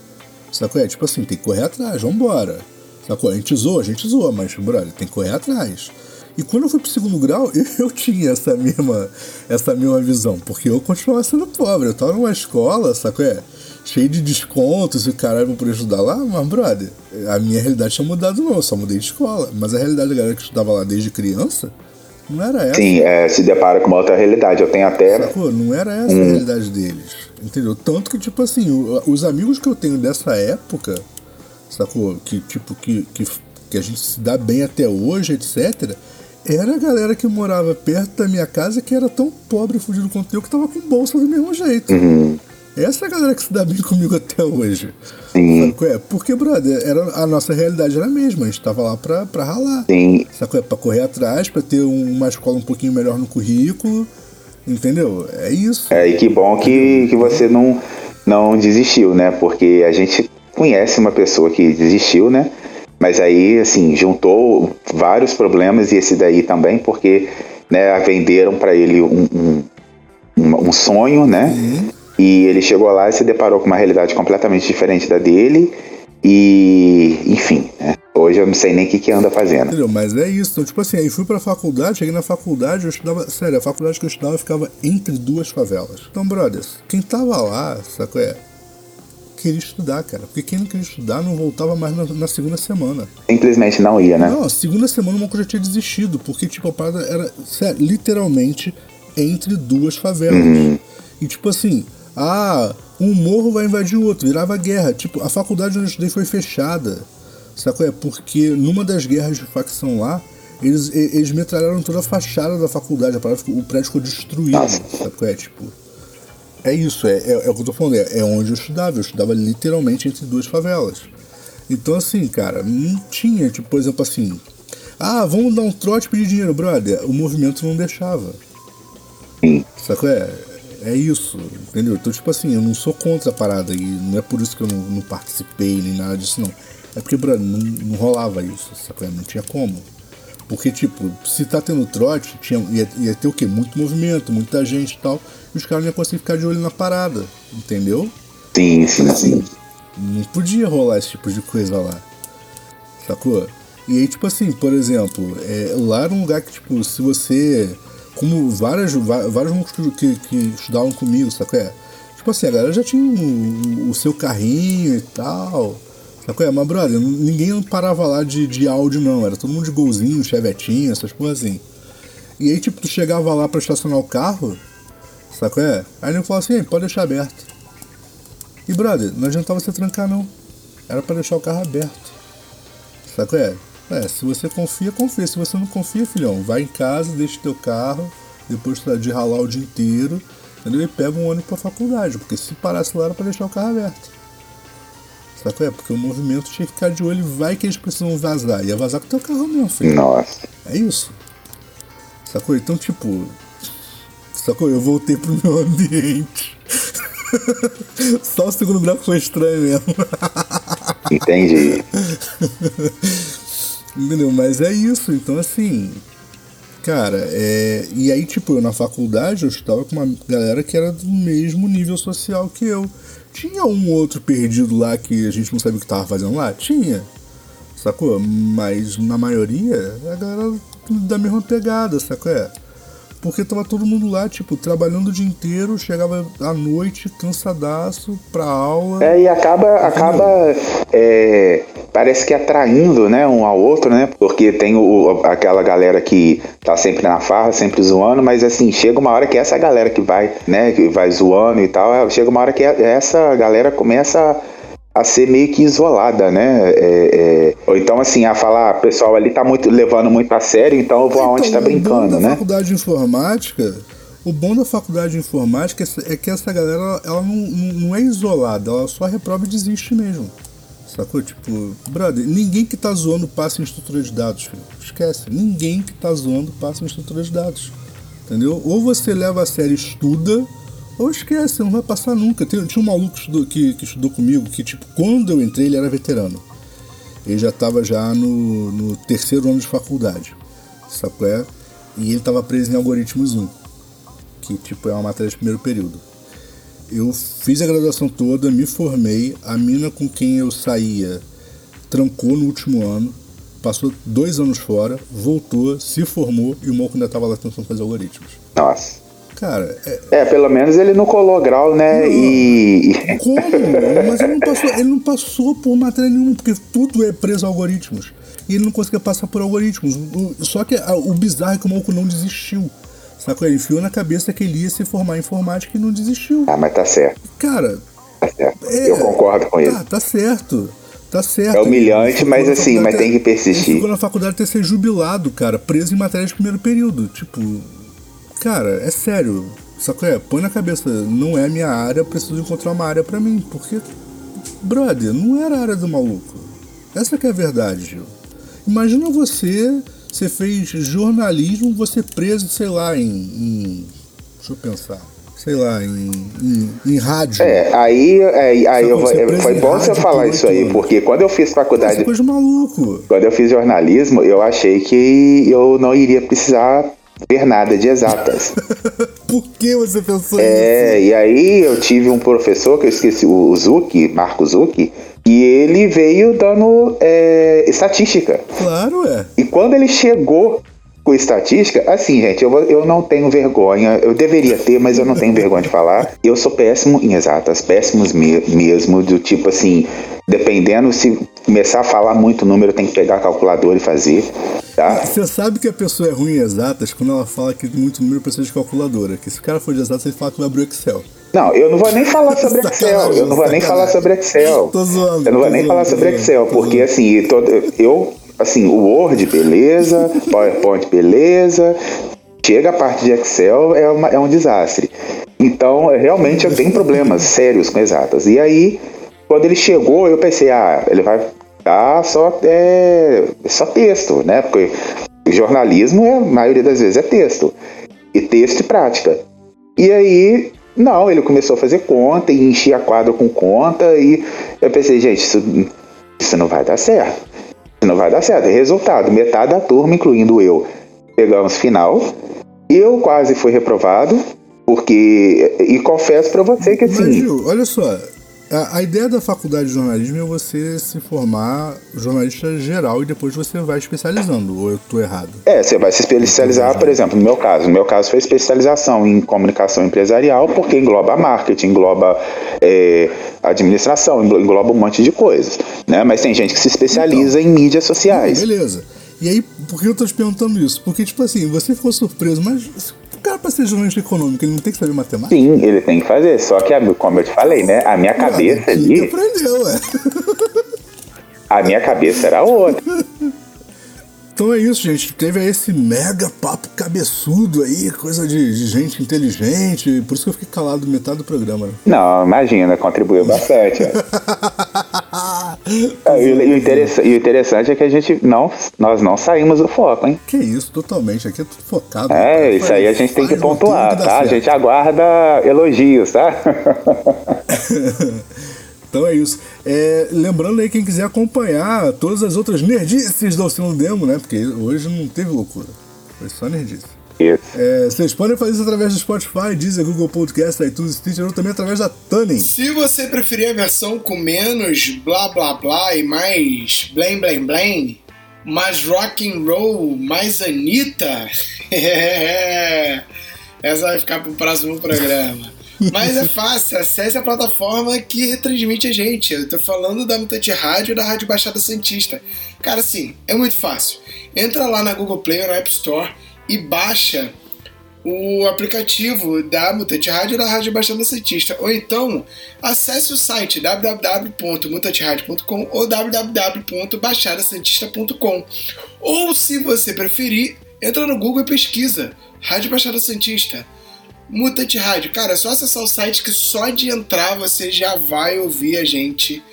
Sacou? É tipo assim, tem que correr atrás, vambora. Sacou? A gente zoa, a gente zoa, mas, brother, tem que correr atrás. E quando eu fui pro segundo grau, eu, eu, tinha essa mesma, essa mesma visão, porque eu continuava sendo pobre. Eu tava numa escola, sacou? É, cheio de descontos e o caralho pra poder estudar lá, mas, brother, a minha realidade tinha mudado, não. Eu só mudei de escola. Mas a realidade da galera que estudava lá desde criança não era essa. Sim, é, se depara com uma outra realidade. Eu tenho até. Sacou? Não era essa hum. a realidade deles. Entendeu? Tanto que, tipo assim, os amigos que eu tenho dessa época, sacou? Que, tipo, que, que, que a gente se dá bem até hoje, etc. Era a galera que morava perto da minha casa que era tão pobre e fugido quanto eu que tava com bolsa do mesmo jeito. Uhum. Essa é a galera que se dá bem comigo até hoje. Sim. Sabe é? Porque, brother, era, a nossa realidade era a mesma. A gente tava lá pra, pra ralar. Sim. Sabe é? Pra correr atrás, pra ter uma escola um pouquinho melhor no currículo. Entendeu? É isso. É, e que bom que, que você não, não desistiu, né? Porque a gente conhece uma pessoa que desistiu, né? Mas aí, assim, juntou vários problemas e esse daí também, porque né, venderam para ele um, um, um, sonho, né? Uhum. E ele chegou lá e se deparou com uma realidade completamente diferente da dele. E, enfim, né? Hoje eu não sei nem o que, que anda fazendo. Entendeu? Mas é isso. Então, tipo assim, aí fui pra faculdade, cheguei na faculdade, eu estudava. Sério, a faculdade que eu estudava ficava entre duas favelas. Então, brothers, quem tava lá, saco é? queria estudar, cara. Porque quem não queria estudar não voltava mais na, na segunda semana. Simplesmente não ia, né? Não, segunda semana o maluco já tinha desistido, porque, tipo, a parada era, sério, literalmente entre duas favelas. Uhum. E, tipo assim, ah, um morro vai invadir o outro, virava guerra. Tipo, a faculdade onde eu estudei foi fechada. Sacou? É porque numa das guerras de facção lá, eles, eles metralharam toda a fachada da faculdade, a parada o prédio ficou destruído. Nossa. Sacou? É tipo. É isso, é, é, é o que eu tô falando, é, é onde eu estudava. Eu estudava literalmente entre duas favelas. Então, assim, cara, não tinha, tipo, por exemplo, assim. Ah, vamos dar um trote e pedir dinheiro, brother. O movimento não deixava. Sacou? É, é isso, entendeu? Então, tipo assim, eu não sou contra a parada e não é por isso que eu não, não participei nem nada disso, não. É porque, brother, não, não rolava isso, sacou? Não tinha como. Porque, tipo, se tá tendo trote, tinha, ia, ia ter o quê? Muito movimento, muita gente e tal. E os caras não iam conseguir ficar de olho na parada, entendeu? Sim, sim, sim. Não podia rolar esse tipo de coisa lá. Sacou? E aí, tipo assim, por exemplo, é, lá era um lugar que, tipo, se você. Como várias, vários malucos que, que, que estudavam comigo, sacou? É? Tipo assim, a galera já tinha o, o seu carrinho e tal. É? Mas, brother, ninguém parava lá de, de áudio, não. Era todo mundo de golzinho, chevetinho, essas coisas assim. E aí, tipo, tu chegava lá pra estacionar o carro, sacou? É? Aí ele falava assim, "Ei, pode deixar aberto. E, brother, não adiantava você trancar, não. Era pra deixar o carro aberto. Sabe é? É, se você confia, confia. Se você não confia, filhão, vai em casa, deixa teu carro, depois de ralar o dia inteiro, entendeu? E pega um ônibus pra faculdade. Porque se parasse lá era pra deixar o carro aberto. Sabe qual é? Porque o movimento tinha que ficar de olho vai que eles precisam vazar. Ia vazar com teu carro mesmo, filho. Nossa. É isso. Sacou? Então, tipo. Sacou? Eu voltei pro meu ambiente. Só o segundo bloco foi estranho mesmo. Entendi. Entendeu? Mas é isso. Então, assim. Cara, é. E aí, tipo, eu na faculdade eu estava com uma galera que era do mesmo nível social que eu. Tinha um outro perdido lá que a gente não sabia o que tava fazendo lá? Tinha. Sacou? Mas na maioria, a galera da mesma pegada, sacou? É. Porque tava todo mundo lá, tipo, trabalhando o dia inteiro, chegava à noite, cansadaço, pra aula. É, e acaba, acaba é, parece que atraindo, né, um ao outro, né? Porque tem o, aquela galera que tá sempre na farra, sempre zoando, mas assim, chega uma hora que essa galera que vai, né, que vai zoando e tal, chega uma hora que essa galera começa a ser meio que isolada, né? É, é, ou então assim, a falar, ah, pessoal ali tá muito levando muito a sério, então eu vou aonde tá Então, o bom brincando, da né? faculdade de informática, o bom da faculdade de informática é que essa galera ela não, não é isolada, ela só reprova e desiste mesmo. Sacou? Tipo, brother, ninguém que tá zoando passa em estrutura de dados, filho. Esquece. Ninguém que tá zoando passa em estrutura de dados. Entendeu? Ou você leva a sério e estuda, ou esquece, não vai passar nunca. Tinha um maluco que estudou, que, que estudou comigo que, tipo, quando eu entrei, ele era veterano. Ele já estava já no, no terceiro ano de faculdade. Sabe qual é? E ele estava preso em algoritmos 1, que tipo é uma matéria de primeiro período. Eu fiz a graduação toda, me formei, a mina com quem eu saía trancou no último ano, passou dois anos fora, voltou, se formou e o maluco ainda estava lá tentando fazer algoritmos. Nossa. Cara, é, É, pelo menos ele não colou grau, né? E. Como? Mas ele não, passou, ele não passou por matéria nenhuma, porque tudo é preso a algoritmos. E ele não conseguia passar por algoritmos. Só que o bizarro é que o maluco não desistiu. Sacou? Ele enfiou na cabeça que ele ia se formar em informática e não desistiu. Ah, mas tá certo, Cara, tá certo. é, Eu concordo com ele. Tá, tá certo. Tá certo. É humilhante, mas assim, mas tem que persistir. Ele ficou na faculdade até ser jubilado, cara, preso em matéria de primeiro período. Tipo, cara, é sério. Sacou? É, põe na cabeça, não é minha área, preciso encontrar uma área pra mim. Porque, brother, não era a área do maluco. Essa que é a verdade, Gil. Imagina você, você fez jornalismo, você preso, sei lá, em. em deixa eu pensar. Sei lá, em, em, em rádio. É, aí, aí, aí Só eu, que é, preso foi bom você falar isso aí, porque quando eu fiz faculdade, coisa de maluco. quando eu fiz jornalismo, eu achei que eu não iria precisar ver nada de exatas. Por que você pensou É, e aí eu tive um professor que eu esqueci, o Zuki, Marco Zuki, e ele veio dando é, estatística. Claro, é. E quando ele chegou com estatística, assim, gente, eu, eu não tenho vergonha, eu deveria ter, mas eu não tenho vergonha de falar. Eu sou péssimo em exatas, péssimos me, mesmo, do tipo assim, dependendo se começar a falar muito número, tem que pegar a calculadora e fazer. Tá? Você sabe que a pessoa é ruim em exatas quando ela fala que muito número precisa de calculadora. Que se o cara for de exatas, ele fala que vai abrir o Excel. Não, eu não vou nem falar sobre Excel. Eu não vou nem falar sobre Excel. Tô zoando, Eu não vou nem falar sobre Excel, porque assim, eu, assim, o Word, beleza, PowerPoint, beleza. Chega a parte de Excel, é, uma- é um desastre. Então, é, realmente eu tenho problemas sérios com exatas. E aí, quando ele chegou, eu pensei, ah, ele vai dar só, é, só texto, né? Porque jornalismo, é, a maioria das vezes, é texto. E texto e prática. E aí, não, ele começou a fazer conta e enchia quadro com conta. E eu pensei, gente, isso, isso não vai dar certo. Isso não vai dar certo. E resultado, metade da turma, incluindo eu, pegamos final. Eu quase fui reprovado, porque. E confesso pra você que Mas, assim. Gil, olha só. A, a ideia da faculdade de jornalismo é você se formar jornalista geral e depois você vai especializando, ou eu tô errado? É, você vai se especializar, por exemplo, no meu caso. No meu caso foi especialização em comunicação empresarial, porque engloba marketing, engloba é, administração, englo- engloba um monte de coisas. Né? Mas tem gente que se especializa em mídias sociais. Beleza. E aí, por que eu tô te perguntando isso? Porque, tipo assim, você ficou surpreso, mas cara pra ser jornalista econômico, ele não tem que saber matemática? Sim, ele tem que fazer. Só que, como eu te falei, né? A minha cabeça ali, aprender, ué. a minha cabeça era outra. Então é isso, gente. Teve esse mega papo cabeçudo aí, coisa de, de gente inteligente. Por isso que eu fiquei calado metade do programa. Né? Não, imagina, contribuiu bastante. É, e, o- e o interessa- e o interessante é que a gente não, nós não saímos do foco, hein? Que isso, totalmente. Aqui é tudo focado. É, cara. isso aí a gente tem que pontuar, tá? A gente aguarda elogios, tá? Então é isso. É, lembrando aí, quem quiser acompanhar todas as outras nerdices do Oceano Demo, né? Porque hoje não teve loucura. Foi só nerdice. Isso. É, vocês podem fazer isso através do Spotify, Deezer, Google Podcast, iTunes, Stitcher ou também através da Tuning. Se você preferir a versão com menos blá blá blá e mais blém blém blém, mais rock and roll, mais Anitta, essa vai ficar pro próximo programa. Mas é fácil, acesse a plataforma que retransmite a gente. Eu tô falando da Mutante Rádio e da Rádio Baixada Santista. Cara, assim, é muito fácil. Entra lá na Google Play ou na App Store e baixa o aplicativo da Mutante Rádio da Rádio Baixada Santista. Ou então, acesse o site www.mutanteradio.com ou www.baixadasantista.com. Ou, se você preferir, entra no Google e pesquisa Rádio Baixada Santista. Mutante Rádio. Cara, é só acessar o site que só de entrar você já vai ouvir a gente.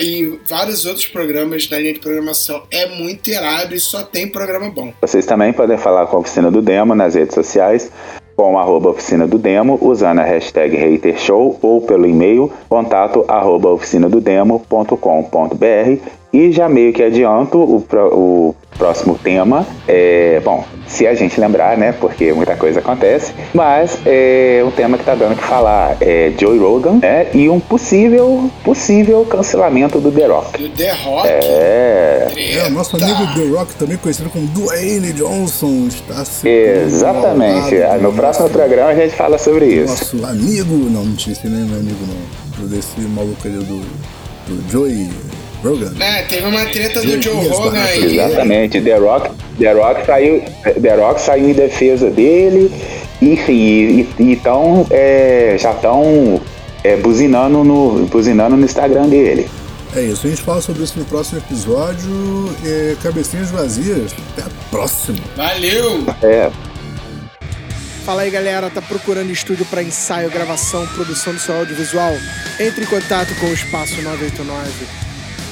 E vários outros programas da linha de programação. É muito irado e só tem programa bom. Vocês também podem falar com a Oficina do Demo nas redes sociais, com arroba Oficina do Demo, usando a hashtag HaterShow ou pelo e-mail contato arroba oficinadodemo.com.br e já meio que adianto o, o próximo tema é, bom, se a gente lembrar, né, porque muita coisa acontece, mas é um tema que tá dando o que falar, é Joe Rogan, né, e um possível, possível cancelamento do The Rock. Do The Rock. É, É, o nosso amigo The Rock, também conhecido como Dwayne Johnson, está sendo exatamente. No do próximo nosso- programa a gente fala sobre isso. Nosso amigo, não, mentira, esse nem meu amigo não. Do- Desse maluco ali do, do Joey Rogan. É, teve uma treta do Joe Rogan aí. Exatamente, The Rock, The Rock saiu, The Rock saiu em defesa dele, enfim, e, e tão, é, já estão é, buzinando, no, buzinando no Instagram dele. É isso, a gente fala sobre isso no próximo episódio. É, cabecinhas vazias. Até a próxima. Valeu! É, Fala aí galera, tá procurando estúdio para ensaio, gravação, produção do seu audiovisual? Entre em contato com o Espaço 989.